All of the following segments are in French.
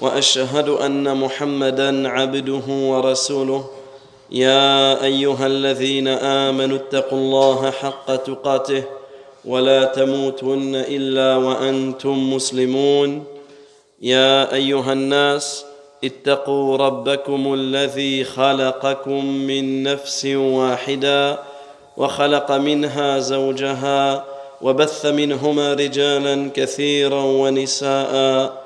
وأشهد أن محمدا عبده ورسوله. يا أيها الذين آمنوا اتقوا الله حق تقاته ولا تموتن إلا وأنتم مسلمون. يا أيها الناس اتقوا ربكم الذي خلقكم من نفس واحدة وخلق منها زوجها وبث منهما رجالا كثيرا ونساء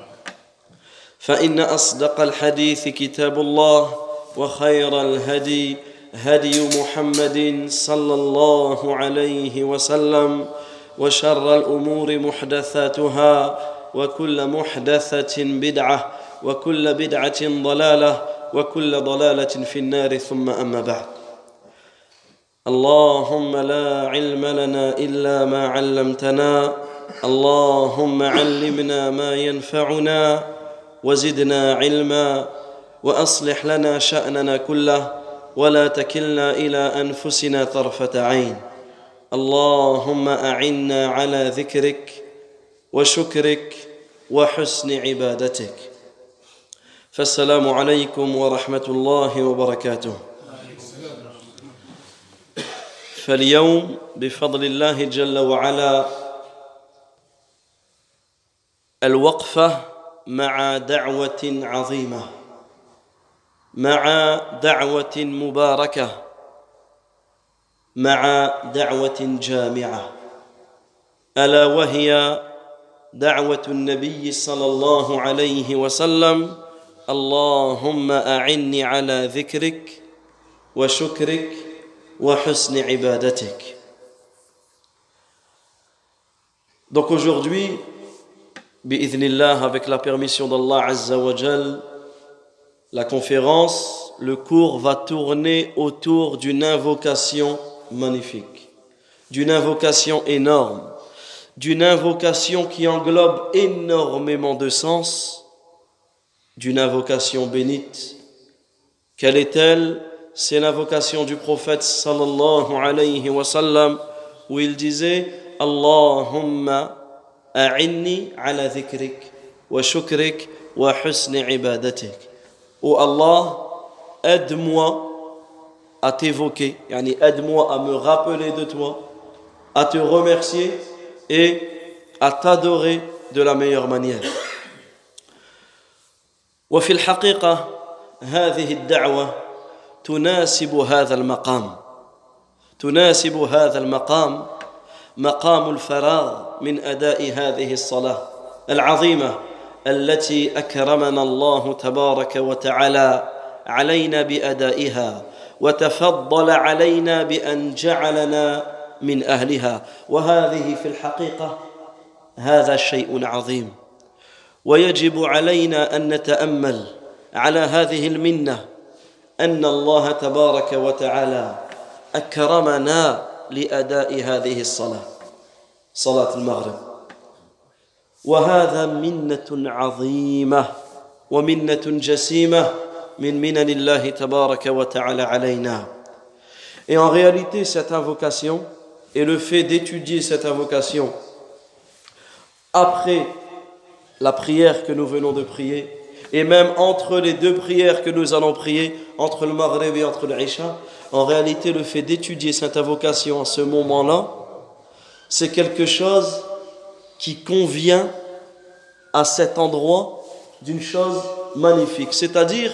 فإن أصدق الحديث كتاب الله وخير الهدي هدي محمد صلى الله عليه وسلم وشر الأمور محدثاتها وكل محدثة بدعة وكل بدعة ضلالة وكل ضلالة في النار ثم أما بعد. اللهم لا علم لنا إلا ما علمتنا. اللهم علمنا ما ينفعنا. وزدنا علما وأصلح لنا شأننا كله ولا تكلنا إلى أنفسنا طرفة عين. اللهم أعنا على ذكرك وشكرك وحسن عبادتك. فالسلام عليكم ورحمة الله وبركاته. فاليوم بفضل الله جل وعلا الوقفة مع دعوة عظيمة مع دعوة مباركة مع دعوة جامعة. ألا وهي دعوة النبي صلى الله عليه وسلم اللهم أعني على ذكرك وشكرك وحسن عبادتك. Donc aujourd'hui, bi'idhnillah, avec la permission d'Allah Azza wa Jal, la conférence, le cours va tourner autour d'une invocation magnifique, d'une invocation énorme, d'une invocation qui englobe énormément de sens, d'une invocation bénite. Quelle est-elle? C'est l'invocation du prophète sallallahu alayhi wa sallam où il disait Allahumma wa shukrik wa husni ibadatik. Oh Allah, aide-moi à t'évoquer, yani aide-moi à me rappeler de toi, à te remercier et à t'adorer de la meilleure manière. وفي الحقيقة هذه الدعوة تناسب هذا المقام تناسب هذا المقام مقام الفراغ من أداء هذه الصلاة العظيمة التي أكرمنا الله تبارك وتعالى علينا بأدائها وتفضل علينا بأن جعلنا من أهلها. وهذه في الحقيقة هذا شيء عظيم. ويجب علينا أن نتأمل على هذه المنة أن الله تبارك وتعالى أكرمنا لأداء هذه الصلاة صلاة المغرب وهذا منة عظيمة ومنة جسيمة من منن الله تبارك وتعالى علينا Et en réalité, cette invocation et le fait d'étudier cette invocation après la prière que nous venons de prier, et même entre les deux prières que nous allons prier, entre le Maghreb et entre l'Isha, en réalité, le fait d'étudier cette invocation à ce moment-là, c'est quelque chose qui convient à cet endroit d'une chose magnifique. C'est-à-dire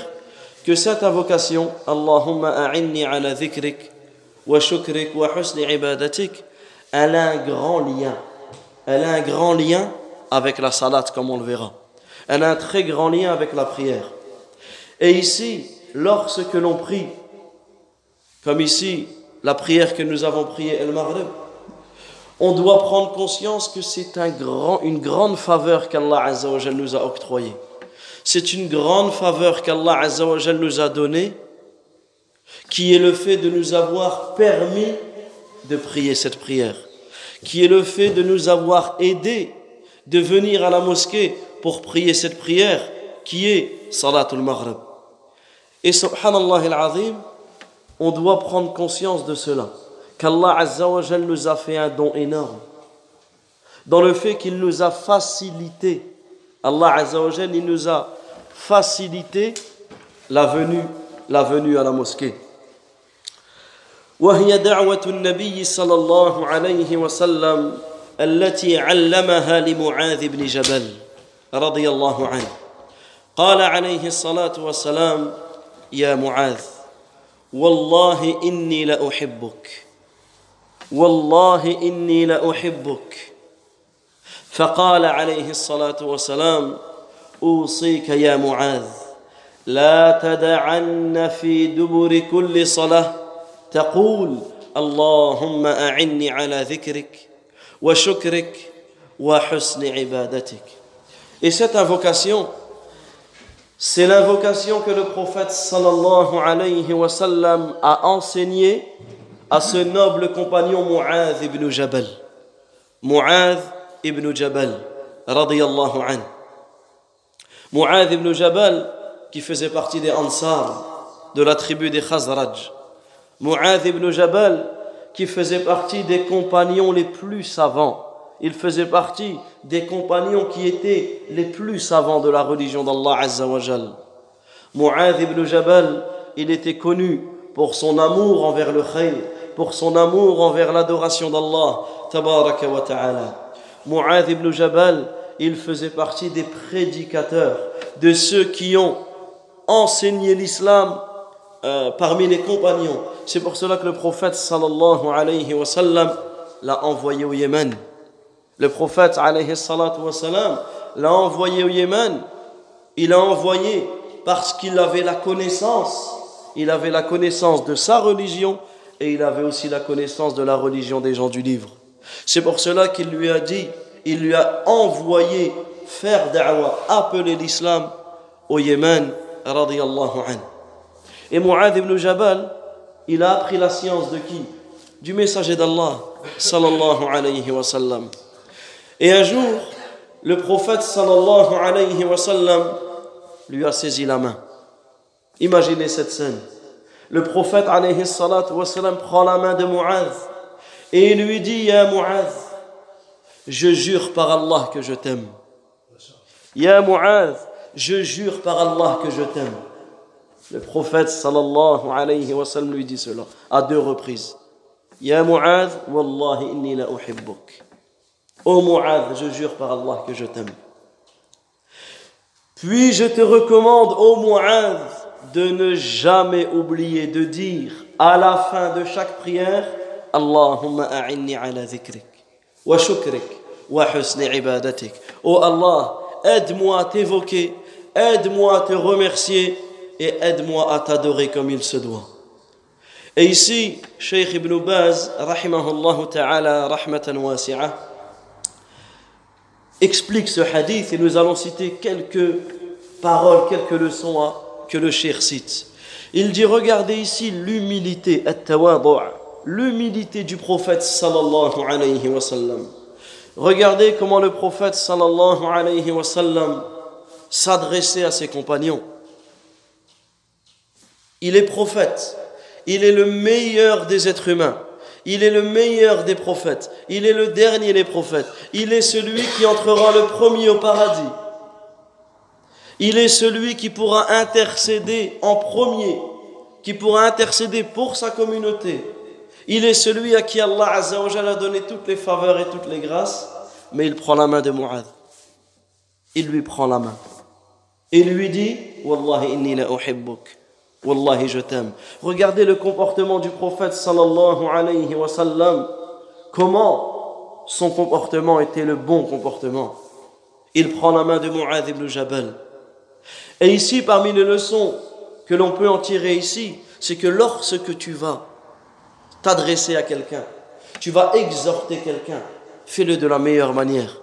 que cette invocation, Allahumma a'inni ala dhikrik wa shukrik wa husni ibadatik, elle a un grand lien. Elle a un grand lien avec la salat, comme on le verra. Elle a un très grand lien avec la prière. Et ici, lorsque l'on prie, comme ici, la prière que nous avons priée El Maghrib, on doit prendre conscience que c'est une grande faveur qu'Allah nous a octroyée. C'est une grande faveur qu'Allah nous a donnée, qui est le fait de nous avoir permis de prier cette prière, qui est le fait de nous avoir aidé de venir à la mosquée pour prier cette prière, qui est Salatul Maghrib. Et subhanallah al-azim, on doit prendre conscience de cela qu'Allah Azzawajal nous a fait un don énorme dans le fait qu'il nous a facilité Allah Azzawajal il nous a facilité la venue la venue à la mosquée وهي دعوة النبي صلى الله عليه وسلم التي علمها لمعاذ بن جبل رضي الله عنه قال عليه الصلاة والسلام يا معاذ والله إني لأحبك. والله إني لأحبك. فقال عليه الصلاة والسلام أوصيك يا معاذ لا تدعن في دبر كل صلاة. تقول اللهم أعني على ذكرك وشكرك وحسن عبادتك. Et cette invocation, c'est l'invocation que le prophète alayhi a enseignée à ce noble compagnon Mu'adh ibn Jabal. Mu'adh ibn Jabal, radiyallahu anhu. Ibn Jabal, qui faisait partie des Ansar, de la tribu des Khazraj. Mu'adh ibn Jabal, qui faisait partie des compagnons les plus savants. Il faisait partie des compagnons qui étaient les plus savants de la religion d'Allah Azza wa Mu'adh ibn Jabal, il était connu pour son amour envers le khayr, pour son amour envers l'adoration d'Allah, ta'ala. Ibn Jabal, il faisait partie des prédicateurs, de ceux qui ont enseigné l'islam euh, parmi les compagnons. C'est pour cela que le prophète sallallahu alayhi wa sallam l'a envoyé au Yémen. Le prophète alayhi l'a envoyé au Yémen. Il l'a envoyé parce qu'il avait la connaissance, il avait la connaissance de sa religion et il avait aussi la connaissance de la religion des gens du livre. C'est pour cela qu'il lui a dit, il lui a envoyé faire da'wah, appeler l'islam au Yémen. Et Mu'adh ibn Jabal, il a appris la science de qui? Du messager d'Allah, sallallahu alayhi wa sallam. Et un jour, le prophète, sallallahu alayhi wa sallam, lui a saisi la main. Imaginez cette scène. Le prophète alayhi wa sallam prend la main de Mu'adh et il lui dit Ya Mu'adh, je jure par Allah que je t'aime. Ya Mu'adh, je jure par Allah que je t'aime. Le prophète sallallahu alayhi wa sallam lui dit cela à deux reprises. Ya Mu'adh, wallahi inni la uhibbuk. Oh Mu'adh, je jure par Allah que je t'aime. Puis je te recommande, oh Mu'adh, de ne jamais oublier de dire à la fin de chaque prière Allahumma a'inni ala dhikrik wa shukrik wa husni ibadatik. Oh Allah, aide-moi à t'évoquer, aide-moi à te remercier et aide-moi à t'adorer comme il se doit. Et ici, Sheikh Ibn Baz, rahimahullah ta'ala, rahmatan wasi'ah, explique ce hadith et nous allons citer quelques paroles, quelques leçons que le cher cite. Il dit regardez ici l'humilité, l'humilité du prophète sallallahu alayhi wa sallam. Regardez comment le prophète sallallahu alayhi s'adressait à ses compagnons. Il est prophète, il est le meilleur des êtres humains. Il est le meilleur des prophètes. Il est le dernier des prophètes. Il est celui qui entrera le premier au paradis. Il est celui qui pourra intercéder en premier, qui pourra intercéder pour sa communauté. Il est celui à qui Allah a donné toutes les faveurs et toutes les grâces, mais il prend la main de Mu'adh. Il lui prend la main. Il lui dit Wallahi inni la. Wallahi, je t'aime. Regardez le comportement du prophète sallallahu alayhi wa. Comment son comportement était le bon comportement. Il prend la main de Mu'adh ibn Jabal. Et ici, parmi les leçons que l'on peut en tirer ici, c'est que lorsque tu vas t'adresser à quelqu'un, tu vas exhorter quelqu'un, fais-le de la meilleure manière.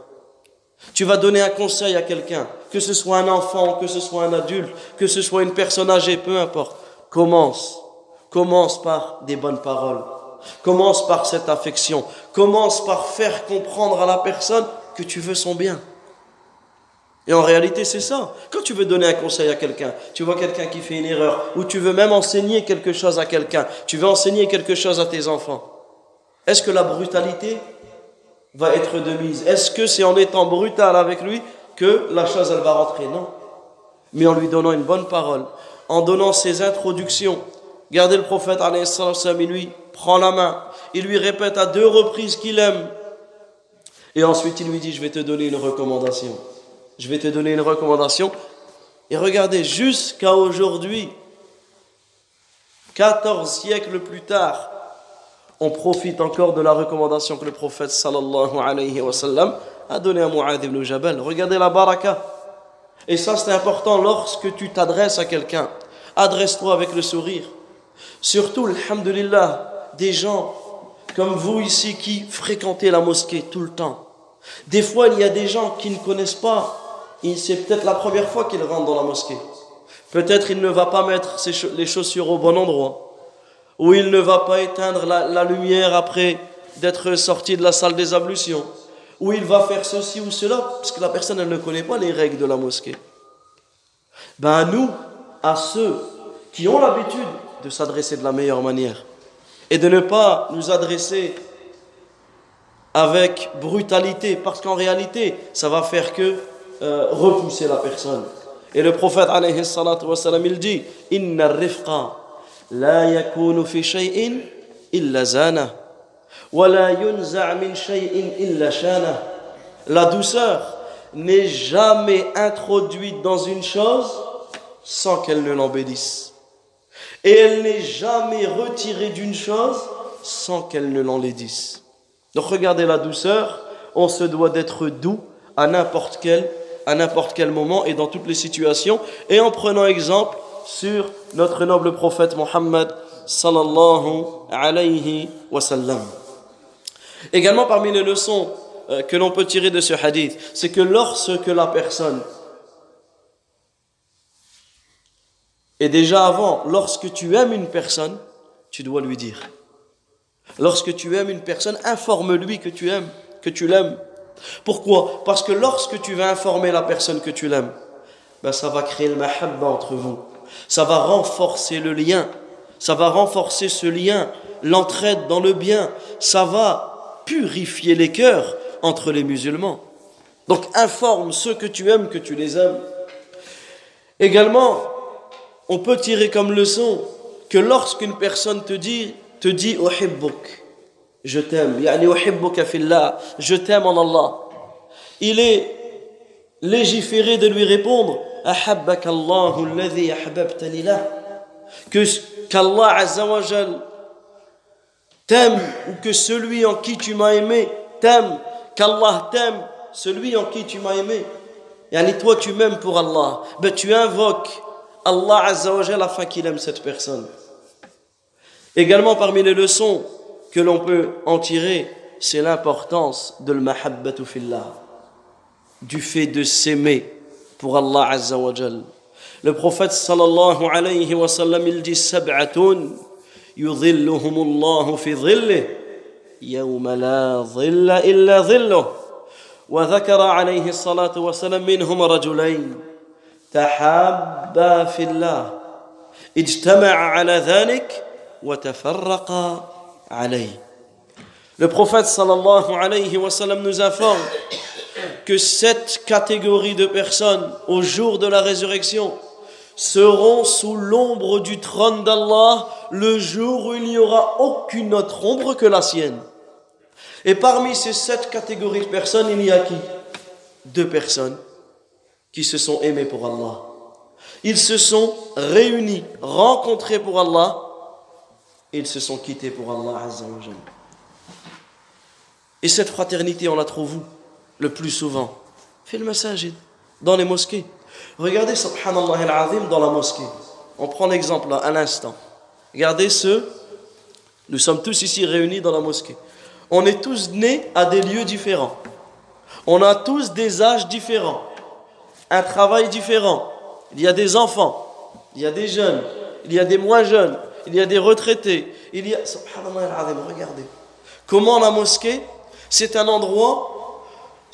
Tu vas donner un conseil à quelqu'un, que ce soit un enfant, que ce soit un adulte, que ce soit une personne âgée, peu importe. Commence. Commence par des bonnes paroles. Commence par cette affection. Commence par faire comprendre à la personne que tu veux son bien. Et en réalité, c'est ça. Quand tu veux donner un conseil à quelqu'un, tu vois quelqu'un qui fait une erreur, ou tu veux même enseigner quelque chose à quelqu'un, tu veux enseigner quelque chose à tes enfants. Est-ce que la brutalité va être de mise Est-ce que c'est en étant brutal avec lui que la chose, elle va rentrer? Non. Mais en lui donnant une bonne parole, en donnant ses introductions. Gardez le prophète, il lui prend la main, il lui répète à deux reprises qu'il aime. Et ensuite, il lui dit, je vais te donner une recommandation. Je vais te donner une recommandation. Et regardez, jusqu'à aujourd'hui, 14 siècles plus tard, on profite encore de la recommandation que le prophète sallallahu alayhi wa sallam a donnée à Mu'adh ibn Jabal. Regardez la baraka. Et ça, c'est important lorsque tu t'adresses à quelqu'un. Adresse-toi avec le sourire. Surtout, alhamdulillah, des gens comme vous ici qui fréquentez la mosquée tout le temps. Des fois, il y a des gens qui ne connaissent pas. C'est peut-être la première fois qu'ils rentrent dans la mosquée. Peut-être il ne va pas mettre les chaussures au bon endroit où il ne va pas éteindre la, lumière après d'être sorti de la salle des ablutions, où il va faire ceci ou cela, parce que la personne elle ne connaît pas les règles de la mosquée. Ben nous, à ceux qui ont l'habitude de s'adresser de la meilleure manière et de ne pas nous adresser avec brutalité, parce qu'en réalité, ça va faire que euh, repousser la personne. Et le prophète, alayhi salatu il dit Inna rifqa la douceur n'est jamais introduite dans une chose sans qu'elle ne l'embellisse. Et elle n'est jamais retirée d'une chose sans qu'elle ne l'enlaidisse. Donc regardez la douceur on se doit d'être doux à n'importe quel à n'importe quel moment et dans toutes les situations. Et en prenant exemple sur notre noble prophète Mohammed sallallahu alayhi wa sallam. Également parmi les leçons euh, que l'on peut tirer de ce hadith, c'est que lorsque la personne et déjà avant, lorsque tu aimes une personne, tu dois lui dire. Lorsque tu aimes une personne, informe-lui que tu aimes, que tu l'aimes. Pourquoi? Parce que lorsque tu vas informer la personne que tu l'aimes, ben ça va créer le mahabba entre vous ça va renforcer le lien, ça va renforcer ce lien, l'entraide dans le bien, ça va purifier les cœurs entre les musulmans. Donc informe ceux que tu aimes que tu les aimes. Également, on peut tirer comme leçon que lorsqu'une personne te dit, te dit je t'aime, je t'aime en Allah, il est légiféré de lui répondre que qu'Allah Azzawajal t'aime ou que celui en qui tu m'as aimé t'aime, qu'Allah t'aime, celui en qui tu m'as aimé. Et toi tu m'aimes pour Allah, ben tu invoques Allah Azzawajal afin qu'il aime cette personne. Également parmi les leçons que l'on peut en tirer, c'est l'importance de l'mahabbatu fillah, du fait de s'aimer pour Allah Azza wa Jal. Le prophète sallallahu alayhi wa sallam il dit sab'atun yudhilluhum Allah fi dhillih yawma la dhilla illa dhilluh وذكر عليه الصلاة والسلام منهم رجلين تحابا في الله اجتمع على ذلك وتفرقا عليه Le prophète sallallahu alayhi wa sallam nous informe que cette catégorie de personnes au jour de la résurrection seront sous l'ombre du trône d'Allah le jour où il n'y aura aucune autre ombre que la sienne. Et parmi ces sept catégories de personnes, il y a qui? Deux personnes qui se sont aimées pour Allah. Ils se sont réunis, rencontrés pour Allah, et ils se sont quittés pour Allah Et cette fraternité, on la trouve où? Le plus souvent Fil masajid, dans les mosquées. Regardez, subhanallah al-azim, dans la mosquée. On prend l'exemple à l'instant. Regardez ce. Nous sommes tous ici réunis dans la mosquée. On est tous nés à des lieux différents. On a tous des âges différents, un travail différent. Il y a des enfants, il y a des jeunes, il y a des moins jeunes, il y a des retraités. Il y a. regardez. Comment la mosquée, c'est un endroit,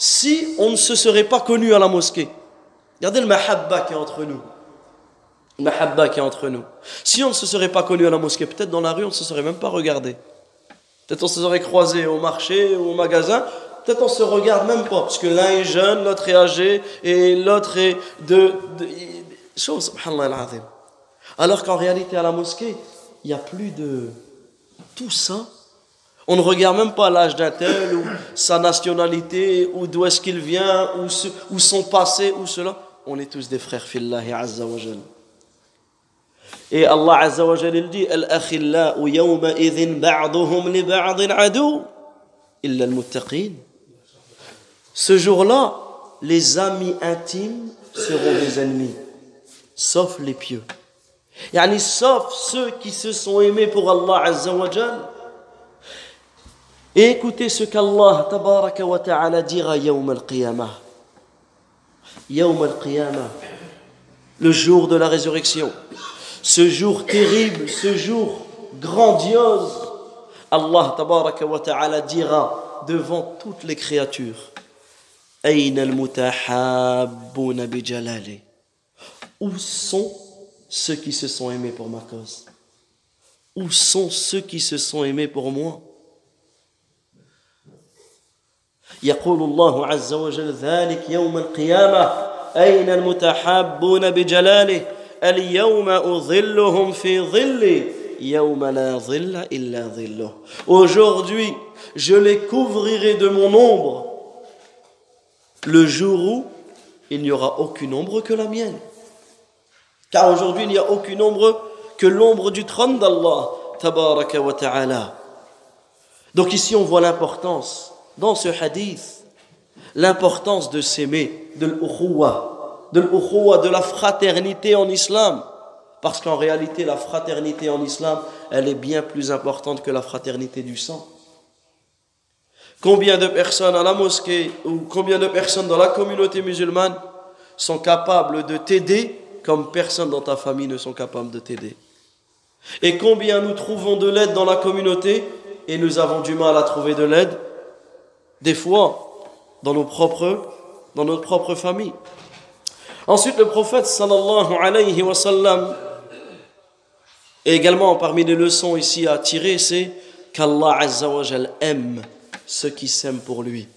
si on ne se serait pas connu à la mosquée. Regardez le mahabba qui est entre nous. Le mahabba qui est entre nous. Si on ne se serait pas connu à la mosquée, peut-être dans la rue, on ne se serait même pas regardé. Peut-être on se serait croisé au marché au magasin, peut-être on se regarde même pas, parce que l'un est jeune, l'autre est âgé, et l'autre est de... de subhanallah Alors qu'en réalité, à la mosquée, il n'y a plus de tout ça. On ne regarde même pas l'âge d'un tel, ou sa nationalité, ou d'où est-ce qu'il vient, ou, son passé, ou cela. On est tous des frères, fillahi azza Et Allah azza il dit, Al-akhillau yawma idhin ba'duhum li ba'din adu, illa al-muttaqin. Ce jour-là, les amis intimes seront des ennemis, sauf les pieux. Yani, sauf ceux qui se sont aimés pour Allah Azza Et écoutez ce qu'Allah tabaraka wa ta'ala dira yawm al-qiyamah. Yawm al-qiyamah. Le jour de la résurrection. Ce jour terrible, ce jour grandiose. Allah tabaraka wa ta'ala dira devant toutes les créatures. Ayn al-mutahabbuna bi. Où sont ceux qui se sont aimés pour ma cause? Où sont ceux qui se sont aimés pour moi? يقول الله عز وجل ذلك يوم القيامة أين المتحابون بجلاله اليوم أظلهم في ظلي يوم لا ظل إلا ظله Aujourd'hui, je les couvrirai de mon ombre le jour où il n'y aura aucune ombre que la mienne. Car aujourd'hui, il n'y a aucune ombre que l'ombre du trône d'Allah, tabaraka wa ta'ala. Donc ici, on voit l'importance, dans ce hadith, l'importance de s'aimer, de l'ukhuwa, de l'ukhuwa, de la fraternité en islam. Parce qu'en réalité, la fraternité en islam, elle est bien plus importante que la fraternité du sang. Combien de personnes à la mosquée ou combien de personnes dans la communauté musulmane sont capables de t'aider comme personne dans ta famille ne sont capables de t'aider? Et combien nous trouvons de l'aide dans la communauté et nous avons du mal à trouver de l'aide, des fois, dans nos propres, dans notre propre famille. Ensuite, le prophète sallallahu alayhi wa sallam, et également parmi les leçons ici à tirer, c'est qu'Allah azza wa aime ceux qui s'aiment pour lui.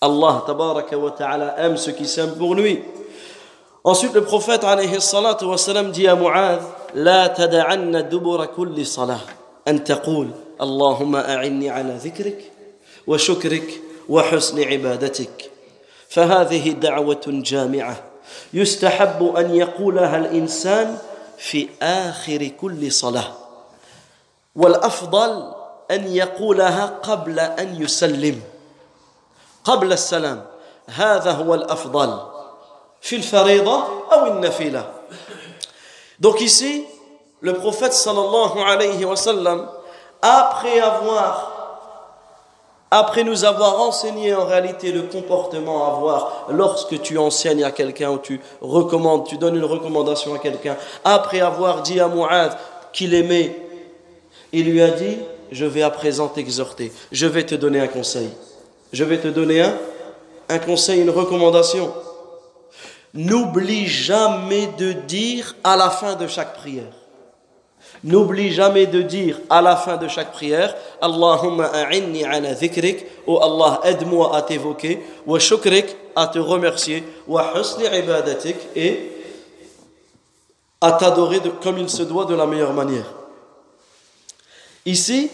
Allah tabaraka wa ta'ala aime ceux qui s'aiment pour lui. Ensuite, le prophète alayhi salatu wa salam dit à Mu'adh لا تدعن دبر كل صلاة أن تقول اللهم أعني على ذكرك وشكرك وحسن عبادتك. فهذه دعوة جامعة. يستحب أن يقولها الإنسان في آخر كل صلاة. والأفضل أن يقولها قبل أن يسلم. قبل السلام. هذا هو الأفضل. donc ici le prophète sallallahu alayhi wa sallam après avoir après nous avoir enseigné en réalité le comportement à avoir lorsque tu enseignes à quelqu'un ou tu recommandes, tu donnes une recommandation à quelqu'un, après avoir dit à Mu'adh qu'il aimait, il lui a dit, je vais à présent t'exhorter, je vais te donner un conseil. Je vais te donner un, un conseil, une recommandation. N'oublie jamais de dire à la fin de chaque prière. N'oublie jamais de dire à la fin de chaque prière Allahumma a'inni ala dhikrik ou Allah aide-moi à t'évoquer wa shukrik à te remercier wa husni ibadatik et à t'adorer comme il se doit de la meilleure manière. Ici,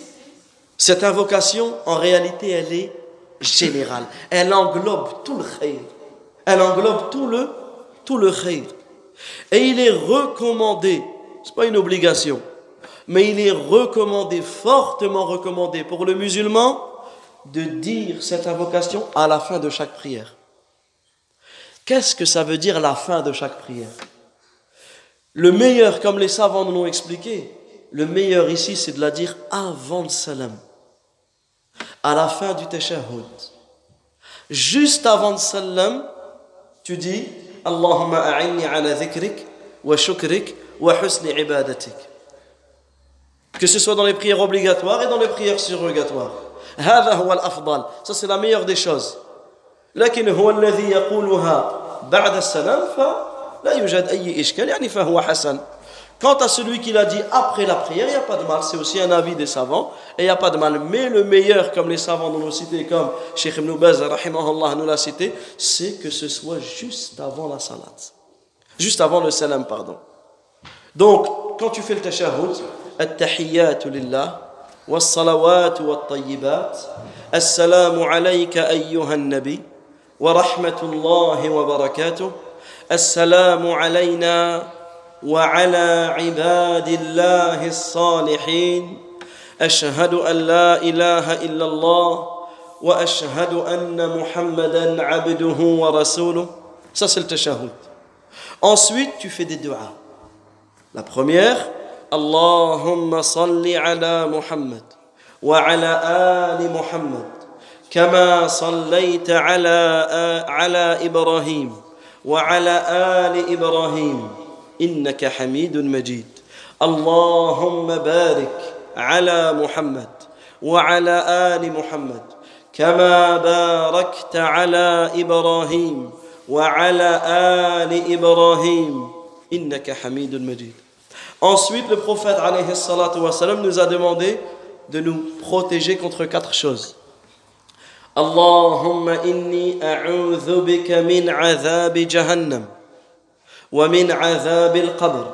cette invocation, en réalité, elle est générale. Elle englobe tout le khayr. Elle englobe tout le tout le khayr. Et il est recommandé, c'est pas une obligation, mais il est recommandé, fortement recommandé pour le musulman de dire cette invocation à la fin de chaque prière. Qu'est-ce que ça veut dire la fin de chaque prière? Le meilleur, comme les savants nous l'ont expliqué, le meilleur ici, c'est de la dire avant le salam, à la fin du tashahhud. Juste avant le salam, tu dis Allahumma a'inni ala wa shukrik wa husni ibadatik Que ce soit dans les prières obligatoires et dans les prières surrogatoires. هذا هو الأفضل. Ça c'est la meilleure des choses. لكن هو الذي يقولها بعد السلام فلا يوجد أي إشكال يعني فهو حسن. Quant à celui qui l'a dit après la prière, il n'y a pas de mal. C'est aussi un avis des savants. Et il n'y a pas de mal. Mais le meilleur, comme les savants nous l'ont cité, comme Sheikh Ibn Baz, nous l'a cité, c'est que ce soit juste avant la salat. Juste avant le salam, pardon. Donc, quand tu fais le tashahhud, التحيات لله والصلوات والطيبات. السلام عليك أيها النبي ورحمة الله وبركاته. السلام علينا وعلى عباد الله الصالحين. أشهد أن لا إله إلا الله وأشهد أن محمدا عبده ورسوله. Ça c'est le ensuite tu fais des duas. La première اللهم صل على محمد وعلى آل محمد كما صليت على على إبراهيم وعلى آل إبراهيم إنك حميد مجيد. اللهم بارك على محمد وعلى آل محمد كما باركت على إبراهيم وعلى آل إبراهيم إنك حميد مجيد. Ensuite, le prophète alayhi salatu wasalam, nous a demandé de nous protéger contre quatre choses. Allahumma inni a'udhu bika min azab jahannam. ومن عذاب القبر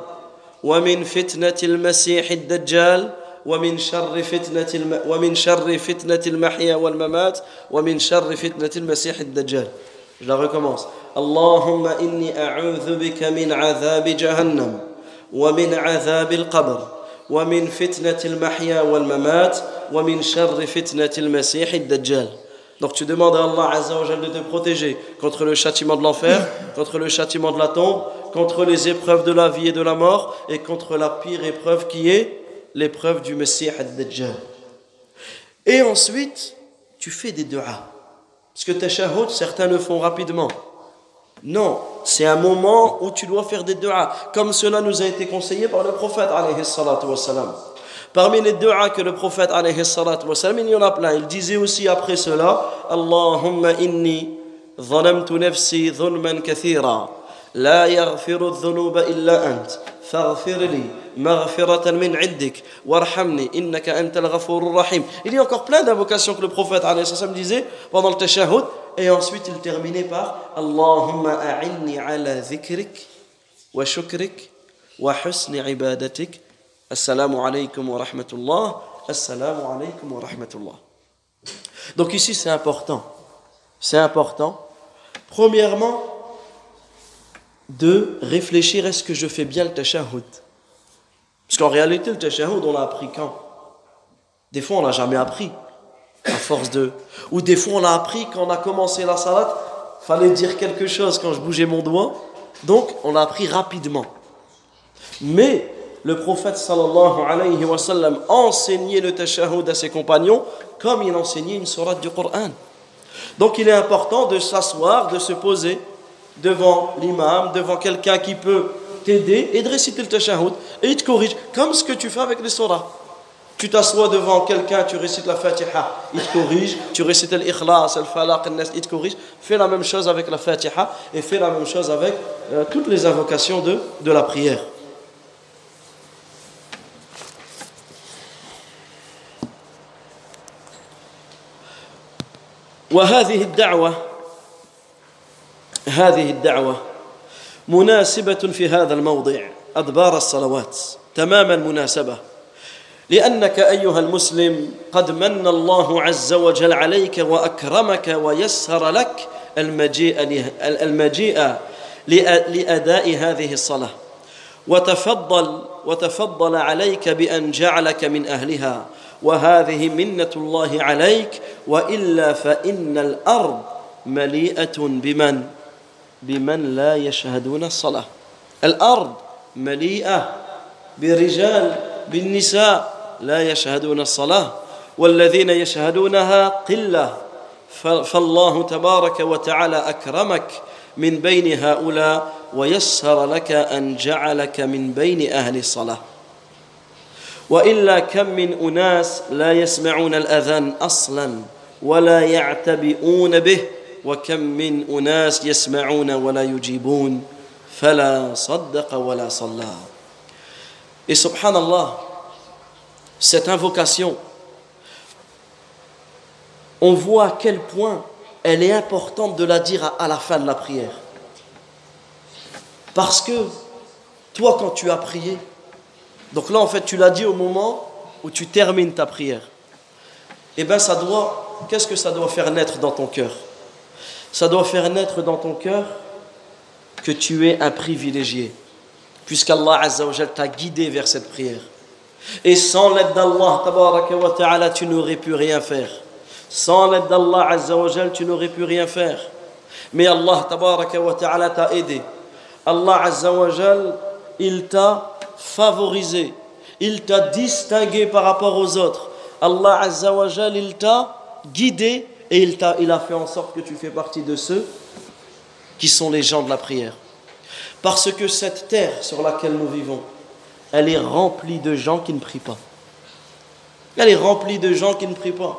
ومن فتنة المسيح الدجال ومن شر فتنة الم... ومن شر فتنة المحيا والممات ومن شر فتنة المسيح الدجال Je la recommence. اللهم إني أعوذ بك من عذاب جهنم ومن عذاب القبر ومن فتنة المحيا والممات ومن شر فتنة المسيح الدجال Donc tu demandes à Allah Azzawajal de te protéger contre le châtiment de l'enfer, contre le châtiment de la tombe, contre les épreuves de la vie et de la mort, et contre la pire épreuve qui est l'épreuve du Messie ad-Dajjal. Et ensuite, tu fais des du'as. Parce que tashahhud, certains le font rapidement. Non, c'est un moment où tu dois faire des du'as, comme cela nous a été conseillé par le prophète alayhi salatu wassalam. Parmi les du'as que le prophète alayhi salatu wassalam, il y en a plein. Il disait aussi après cela Allahumma inni ظلمت نفسي ظلما كثيرا لا يغفر الذنوب إلا أنت فاغفر لي مغفرة من عندك وارحمني إنك أنت الغفور الرحيم Il y a encore plein d'invocations que le prophète alayhi sallam disait pendant le tashahhud et ensuite il terminait par ala dhikrik wa shukrik wa husni ibadatik Assalamu alaikum wa rahmatullah. Assalamu alaikum wa rahmatullah. Donc ici, c'est important. C'est important. Premièrement, de réfléchir est-ce que je fais bien le tashahhud Parce qu'en réalité, le tashahhud, on l'a appris quand? Des fois, on l'a jamais appris, à force de. Ou des fois, on l'a appris quand on a commencé la salat, fallait dire quelque chose quand je bougeais mon doigt. Donc, on l'a appris rapidement. Mais le prophète sallallahu alayhi wa sallam enseignait le tashahhud à ses compagnons comme il enseignait une sourate du Coran. Donc il est important de s'asseoir, de se poser devant l'imam, devant quelqu'un qui peut t'aider et de réciter le tashahhud et il te corrige comme ce que tu fais avec les surahs. Tu t'assois devant quelqu'un, tu récites la Fatiha, il te corrige. Tu récites l'ikhlas, le falaq, le il te corrige. Fais la même chose avec la Fatiha et fais la même chose avec euh, toutes les invocations de, de la prière. وهذه الدعوة هذه الدعوة مناسبة في هذا الموضع. أدبار الصلوات. تمام المناسبة. لأنك أيها المسلم قد من الله عز وجل عليك وأكرمك ويسر لك المجيء المجيء لأداء هذه الصلاة. وتفضل وتفضل عليك بأن جعلك من أهلها. وهذه منة الله عليك. وإلا فإن الأرض مليئة بمن؟ بمن لا يشهدون الصلاة. الأرض مليئة برجال بالنساء لا يشهدون الصلاة والذين يشهدونها قلة. فالله تبارك وتعالى أكرمك من بين هؤلاء ويسر لك أن جعلك من بين أهل الصلاة. وإلا كم من أناس لا يسمعون الأذان أصلا ولا يعتبئون به وكم من أناس يسمعون ولا يجيبون فلا صدق ولا صلى Et subhanallah, cette invocation, on voit à quel point elle est importante de la dire à la fin de la prière. Parce que toi, quand tu as prié, donc là, en fait, tu l'as dit au moment où tu termines ta prière. Eh bien, ça doit, qu'est-ce que ça doit faire naître dans ton cœur Ça doit faire naître dans ton cœur que tu es un privilégié, puisqu'Allah t'a guidé vers cette prière. Et sans l'aide d'Allah, tu n'aurais pu rien faire. Sans l'aide d'Allah tu n'aurais pu rien faire. Mais Allah t'a aidé. Allah Azzawajal, il t'a favorisé, il t'a distingué par rapport aux autres. Allah Azzawajal, il t'a guidé et il, a, fait en sorte que tu fais partie de ceux qui sont les gens de la prière. Parce que cette terre sur laquelle nous vivons, elle est remplie de gens qui ne prient pas. Elle est remplie de gens qui ne prient pas.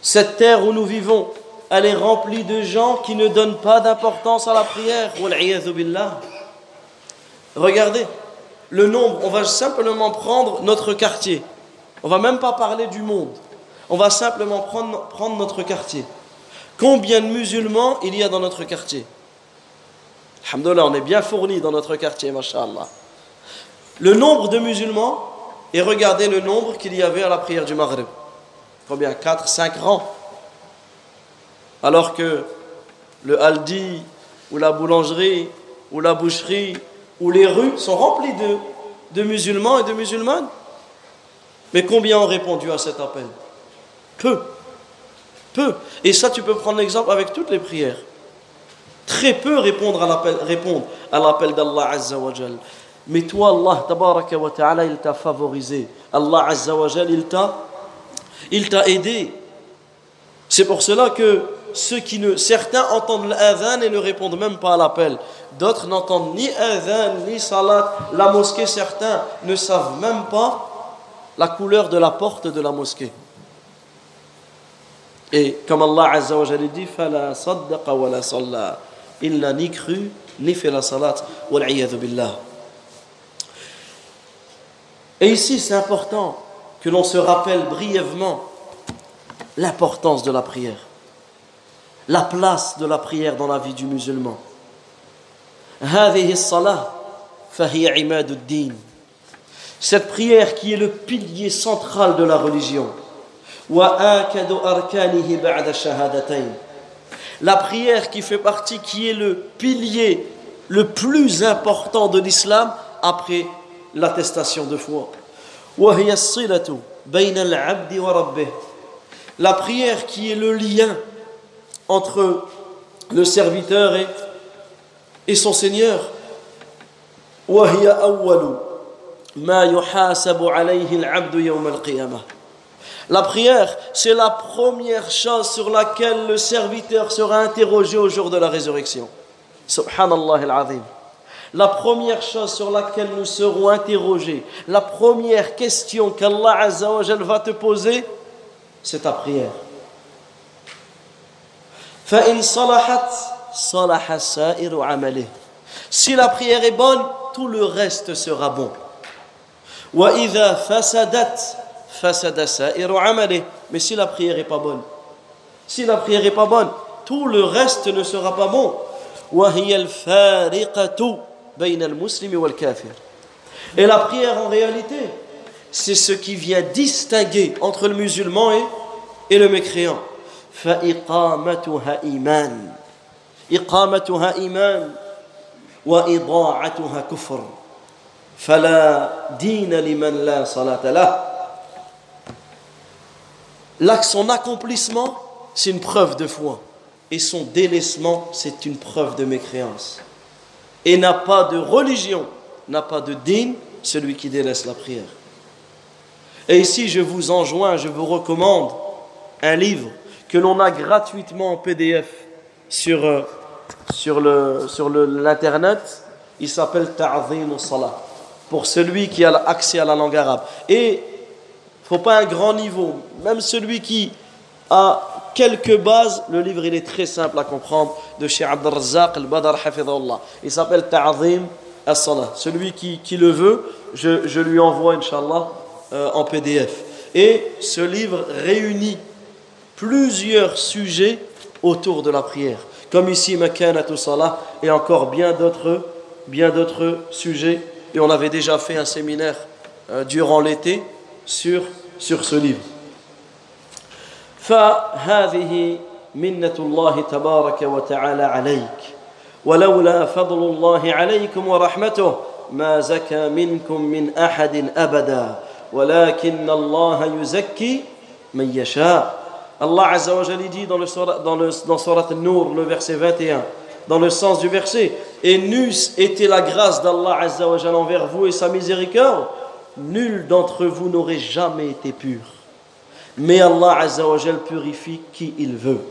Cette terre où nous vivons, elle est remplie de gens qui ne donnent pas d'importance à la prière. Regardez, le nombre, on va simplement prendre notre quartier. On va même pas parler du monde. On va simplement prendre, notre quartier. Combien de musulmans il y a dans notre quartier? Alhamdulillah, on est bien fourni dans notre quartier, mashallah. Le nombre de musulmans, et regardez le nombre qu'il y avait à la prière du Maghreb. Combien? 4, 5 rangs. Alors que le haldi, ou la boulangerie, ou la boucherie, ou les rues sont remplies de musulmans et de musulmanes. Mais combien ont répondu à cet appel? Peu. Peu. Et ça, tu peux prendre l'exemple avec toutes les prières. Très peu répondre à l'appel, d'Allah Azza wa Mais toi, Allah tabaraka wa ta'ala, il t'a favorisé. Allah Azza wa il t'a, aidé. C'est pour cela que ceux certains entendent l'adhan et ne répondent même pas à l'appel. D'autres n'entendent ni adhan, ni salat. La mosquée, certains ne savent même pas la couleur de la porte de la mosquée. Et comme Allah Azza wa Jalla dit, فَلَا صَدَّقَ وَلَا صَلَّى Il n'a ni cru, ni fait la salat. billah. Et ici, c'est important que l'on se rappelle brièvement l'importance de la prière la place de la prière dans la vie du musulman. Cette prière qui est le pilier central de la religion. La prière qui fait partie, qui est le pilier le plus important de l'islam après l'attestation de foi. La prière qui est le lien entre le serviteur et, et son Seigneur. La prière, c'est la première chose sur laquelle le serviteur sera interrogé au jour de la résurrection. Subhanallah al-Azim. La première chose sur laquelle nous serons interrogés, la première question qu'Allah va te poser, c'est ta prière. Si la prière est bonne, tout le reste sera bon. Mais si la prière est pas bonne, si la prière est pas bonne, tout le reste ne sera pas bon. Et la prière en réalité, c'est ce qui vient distinguer entre le musulman et, et le mécréant. إقامتها إيمان وإضاعتها كفر فلا دين لمن لا صلاة له Son accomplissement, c'est une preuve de foi. Et son délaissement, c'est une preuve de mécréance. Et n'a pas de religion, n'a pas de digne, celui qui délaisse la prière. Et ici, je vous enjoins, je vous recommande un livre que l'on a gratuitement en PDF sur, euh, sur l'internet. Sur Il s'appelle Ta'zim salat pour celui qui a accès à la langue arabe. Et faut pas un grand niveau, même celui qui a quelques bases, le livre il est très simple à comprendre de chez Abd al-Badr Hafidullah. Il s'appelle Ta'zim as-Salah. Celui qui, qui, le veut, je, je lui envoie, Inch'Allah, euh, en PDF. Et ce livre réunit plusieurs sujets autour de la prière. Comme ici, Makanatu Salah, et encore bien d'autres, bien d'autres sujets. Et on avait déjà fait un séminaire euh, durant l'été sur, sur ce livre. فهذه منة الله تبارك وتعالى عليك ولولا فضل الله عليكم ورحمته ما زكى منكم من أحد أبدا ولكن الله يزكي من يشاء Azza wa Jalla dit dans, le, dans, le, dans Surat Nur, le verset 21, dans le sens du verset, et n'eût été la grâce d'Allah Azza wa envers vous et sa miséricorde, nul d'entre vous n'aurait jamais été pur. Mais Allah Azza wa Jalla purifie qui il veut.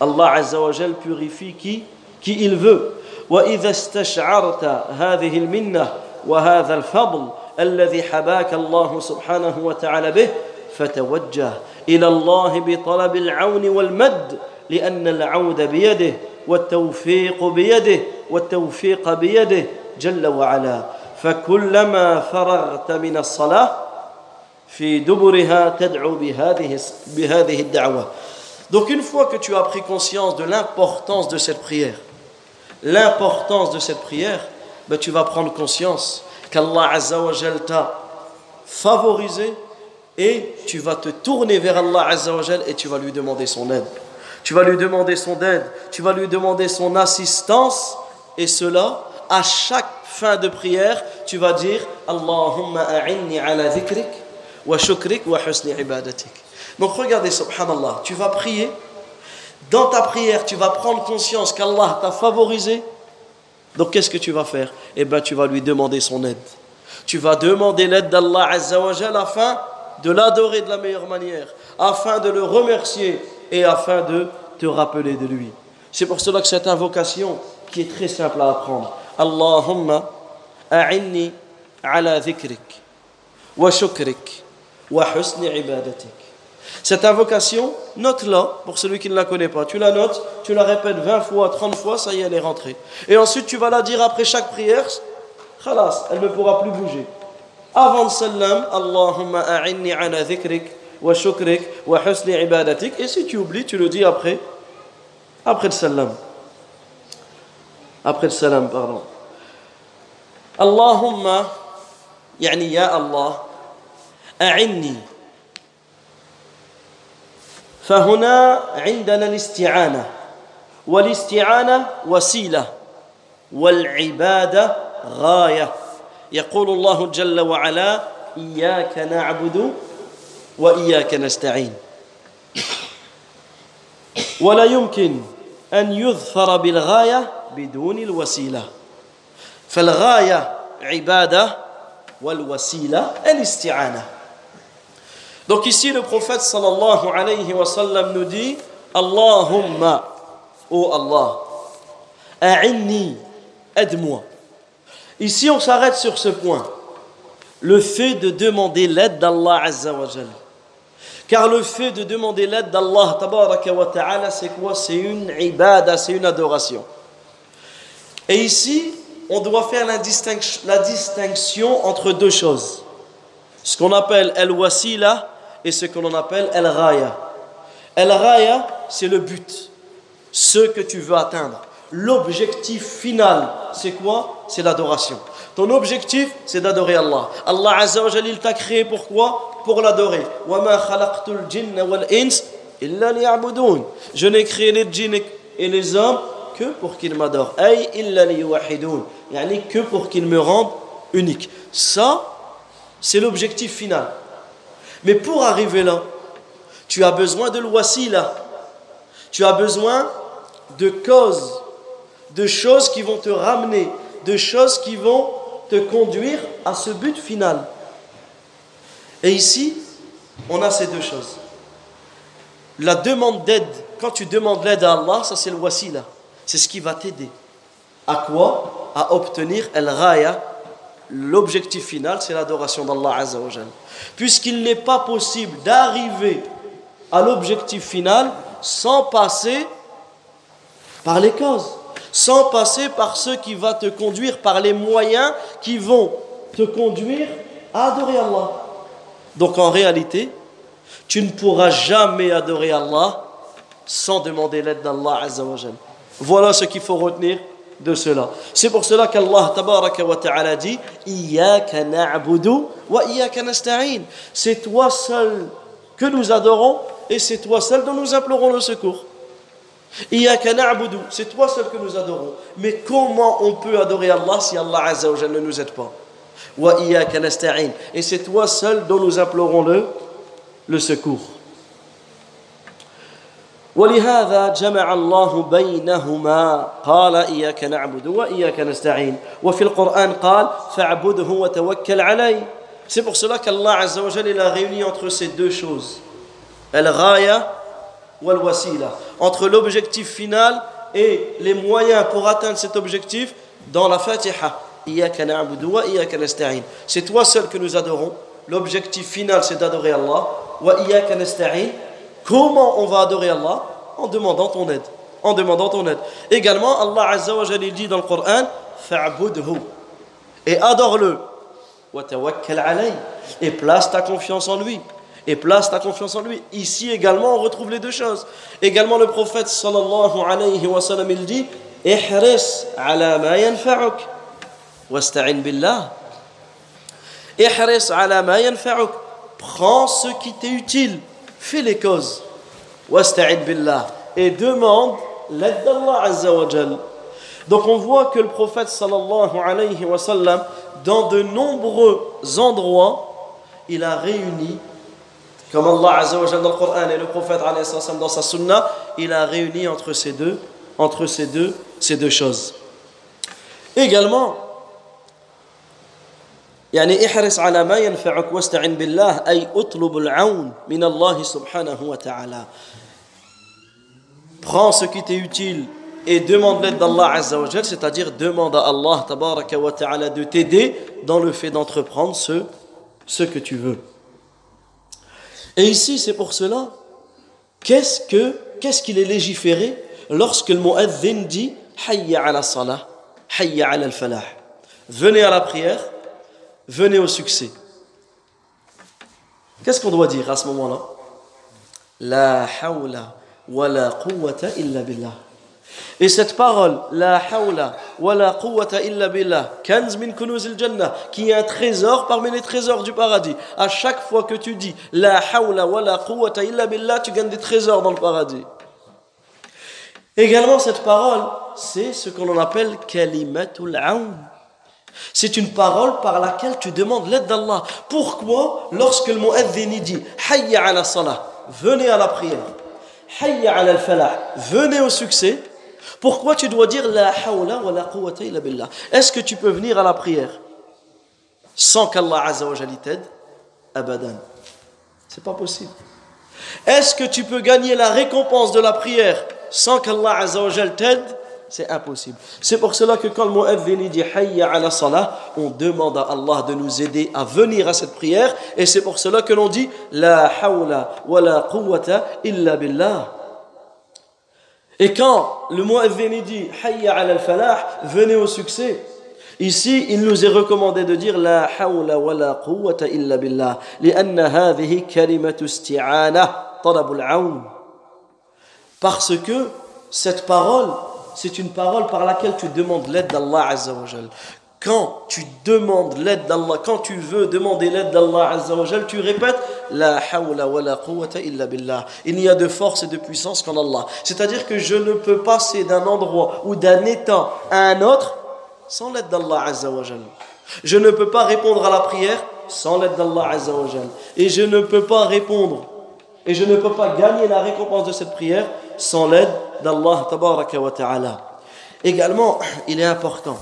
Allah Azza wa Jalla purifie qui, qui il veut. وإذا استشعرت هذه المنة وهذا الفضل الذي حباك الله سبحانه وتعالى به فتوجه إلى الله بطلب العون والمد لأن العود بيده والتوفيق بيده والتوفيق بيده جل وعلا فكلما فرغت من الصلاة في دبرها تدعو بهذه بهذه الدعوة Donc une fois que tu as pris conscience de l'importance de cette prière, l'importance de cette prière, ben tu vas prendre conscience qu'Allah Azza wa Jal t'a favorisé et tu vas te tourner vers Allah Azza wa Jal et tu vas lui demander son aide. Tu vas lui demander son aide, tu vas lui demander son assistance et cela à chaque fin de prière, tu vas dire Allahumma a'inni ala dhikrik wa shukrik wa husni ibadatik. Donc regardez subhanallah, tu vas prier dans ta prière, tu vas prendre conscience qu'Allah t'a favorisé. Donc qu'est-ce que tu vas faire? Eh bien, tu vas lui demander son aide. Tu vas demander l'aide d'Allah Azza wa afin de l'adorer de la meilleure manière, afin de le remercier et afin de te rappeler de lui. C'est pour cela que cette invocation, qui est très simple à apprendre, Ala dhikrik wa shukrik wa husni ibadatik. Cette invocation, note-la pour celui qui ne la connaît pas. Tu la notes, tu la répètes 20 fois, 30 fois, ça y est, elle est rentrée. Et ensuite, tu vas la dire après chaque prière, khalas, elle ne pourra plus bouger. Avant le salam, Allahumma a'inni ala dhikrik wa shukrik wa husni ibadatik. Et si tu oublies, tu le dis après, après le salam. Après le salam, pardon. Allahumma, yani ya Allah, a'inni. فهنا عندنا الاستعانة والاستعانة وسيلة والعبادة غاية يقول الله جل وعلا إياك نعبد وإياك نستعين ولا يمكن أن يظفر بالغاية بدون الوسيلة فالغاية عبادة والوسيلة الاستعانة Donc ici le prophète sallallahu alayhi wa sallam nous dit Allahumma, oh Allah, a'inni, aide-moi. Ici on s'arrête sur ce point. Le fait de demander l'aide d'Allah azza wa jalla. Car le fait de demander l'aide d'Allah c'est quoi? C'est une ibada, c'est une adoration. Et ici, on doit faire la distinction, entre deux choses. Ce qu'on appelle el-wasila et ce que l'on appelle el-raya. El-raya, c'est le but, ce que tu veux atteindre. L'objectif final, c'est quoi? C'est l'adoration. Ton objectif, c'est d'adorer Allah. Allah Azza wa t'a créé pourquoi pour l'adorer. Je n'ai créé les djinns et les hommes que pour qu'ils m'adorent. Que pour qu'ils me rendent unique. Ça, c'est l'objectif final. Mais pour arriver là, tu as besoin de là. Tu as besoin de causes, de choses qui vont te ramener, de choses qui vont te conduire à ce but final. Et ici, on a ces deux choses. La demande d'aide, quand tu demandes l'aide à Allah, ça c'est le wasila. C'est ce qui va t'aider. À quoi? À obtenir el-raya. L'objectif final, c'est l'adoration d'Allah. Puisqu'il n'est pas possible d'arriver à l'objectif final sans passer par les causes, sans passer par ce qui va te conduire, par les moyens qui vont te conduire à adorer Allah. Donc en réalité, tu ne pourras jamais adorer Allah sans demander l'aide d'Allah Azzawajal. Voilà ce qu'il faut retenir de cela. C'est pour cela qu'Allah tabaraka ta'ala dit wa. C'est toi seul que nous adorons et c'est toi seul dont nous implorons le secours. c'est toi seul que nous adorons. Mais comment on peut adorer Allah si Allah Azza ne nous aide pas? et c'est toi seul dont nous implorons le, le secours. ولهذا جمع الله بينهما قال إياك نعبد وإياك نستعين وفي القرآن قال فاعبده وتوكل عليه C'est pour cela qu'Allah Azza wa Jalla a réuni entre ces deux choses. Al-Ghaya wal-Wasila. Entre l'objectif final et les moyens pour atteindre cet objectif dans la Fatiha. C'est toi seul que nous adorons. L'objectif final, c'est d'adorer Allah. Comment on va adorer Allah? En demandant ton aide. En demandant ton aide. Également, Allah Azza wa dit dans le Coran Et adore-le. Et place ta confiance en lui. Et place ta confiance en lui. Ici également, on retrouve les deux choses. Également, le prophète sallallahu alayhi wa sallam, il dit Ihris ala ma yanfa'uk. Wasta'in billah. Ihris ala ma yanfa'uk. Prends ce qui t'est utile. Fais les causes. Wasta'in billah. Et demande l'aide d'Allah Azza. Donc on voit que le prophète sallallahu alayhi wa sallam, dans de nombreux endroits, il a réuni, comme Allah Azza wa dans le Coran et le prophète alayhi wa sallam dans sa sunna, il a réuni entre ces deux, entre ces deux, ces deux choses. Également, يعني احرص على ما ينفعك واستعن بالله أي اطلب العون من الله سبحانه وتعالى prends ce qui t'est utile et demande l'aide d'Allah Azza wa Jal, c'est-à-dire demande à Allah tabaraka wa ta'ala de t'aider dans le fait d'entreprendre ce, ce que tu veux. Et ici, c'est pour cela, qu'est-ce que qu'est-ce qu'il est légiféré lorsque le mu'adhin dit Hayya ala salah, Hayya ala al-falah. Venez à la prière, venez au succès. Qu'est-ce qu'on doit dire à ce moment-là? La hawla wa la quwwata illa billah. Et cette parole, la hawla wa la quwwata illa billah, kanz min kunuz al-jannah, qui est un trésor parmi les trésors du paradis. À chaque fois que tu dis la hawla wa la quwwata illa billah, tu gagnes des trésors dans le paradis. Également, cette parole, c'est ce qu'on appelle kalimatul aoun. C'est une parole par laquelle tu demandes l'aide d'Allah. Pourquoi Lorsque le mu'adhin dit Hayya ala salah, venez à la prière. Hayya ala al-falah, venez au succès. Pourquoi tu dois dire La hawla wa la quwwata illa Est-ce que tu peux venir à la prière sans qu'Allah Azza wa t'aide? Abadan. C'est pas possible. Est-ce que tu peux gagner la récompense de la prière sans qu'Allah Azza t'aide? c'est impossible. C'est pour cela que quand le mu'adhin dit hayya ala salah, on demande à Allah de nous aider à venir à cette prière et c'est pour cela que l'on dit la hawla wa la quwwata illa billah. Et quand le mu'adhin dit hayya ala al-falah, venez au succès. Ici, il nous est recommandé de dire la hawla wa la quwwata illa billah لأن هذه كلمة استعانة طلب العون parce que cette parole c'est une parole par laquelle tu demandes l'aide d'Allah Azzawajal. quand tu demandes l'aide d'Allah, quand tu veux demander l'aide d'Allah Azzawajal, tu répètes La hawla wa la quwwata illa billah. Il n'y a de force et de puissance qu'en Allah. C'est-à-dire que je ne peux passer d'un endroit ou d'un état à un autre sans l'aide d'Allah Azzawajal. Je ne peux pas répondre à la prière sans l'aide d'Allah Azzawajal. Et je ne peux pas répondre et je ne peux pas gagner la récompense de cette prière sans l'aide d'Allah. Également, il est important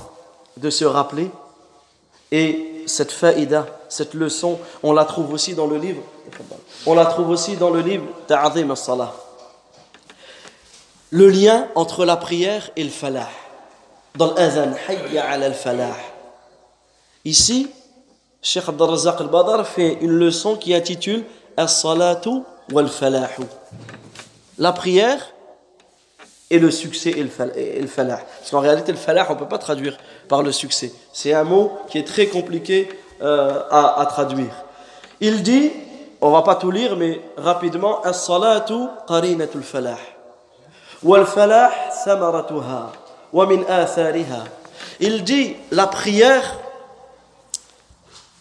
de se rappeler. Et cette faïda, cette leçon, on la trouve aussi dans le livre. On la trouve aussi dans le livre Ta'adim as-Salah. Le lien entre la prière et le falah. Dans l'azan, hayya ala al-falah. Ici, Cheikh Abdelrazak al-Badar fait une leçon qui intitule As-salatu. La prière et le succès et le, falah. Parce qu'en réalité, le falah, on ne peut pas traduire par le succès. C'est un mot qui est très compliqué euh, à, traduire. Il dit, on va pas tout lire, mais rapidement, As-salatu qarinatul falah. Wal falah samaratuha. Wa min athariha. Il dit, la prière,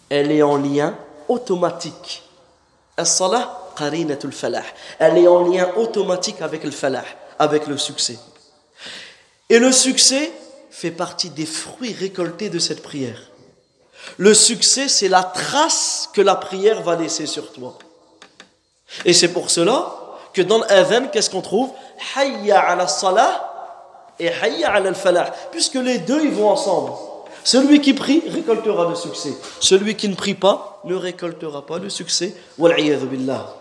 elle est en lien automatique. As-salah qarinatul falah. Elle est en lien automatique avec le falah avec le succès. Et le succès fait partie des fruits récoltés de cette prière. Le succès, c'est la trace que la prière va laisser sur toi. Et c'est pour cela que dans l'adhan, qu'est-ce qu'on trouve? Hayya ala salah et hayya ala falah. Puisque les deux, ils vont ensemble. Celui qui prie récoltera le succès. Celui qui ne prie pas ne récoltera pas le succès. billah.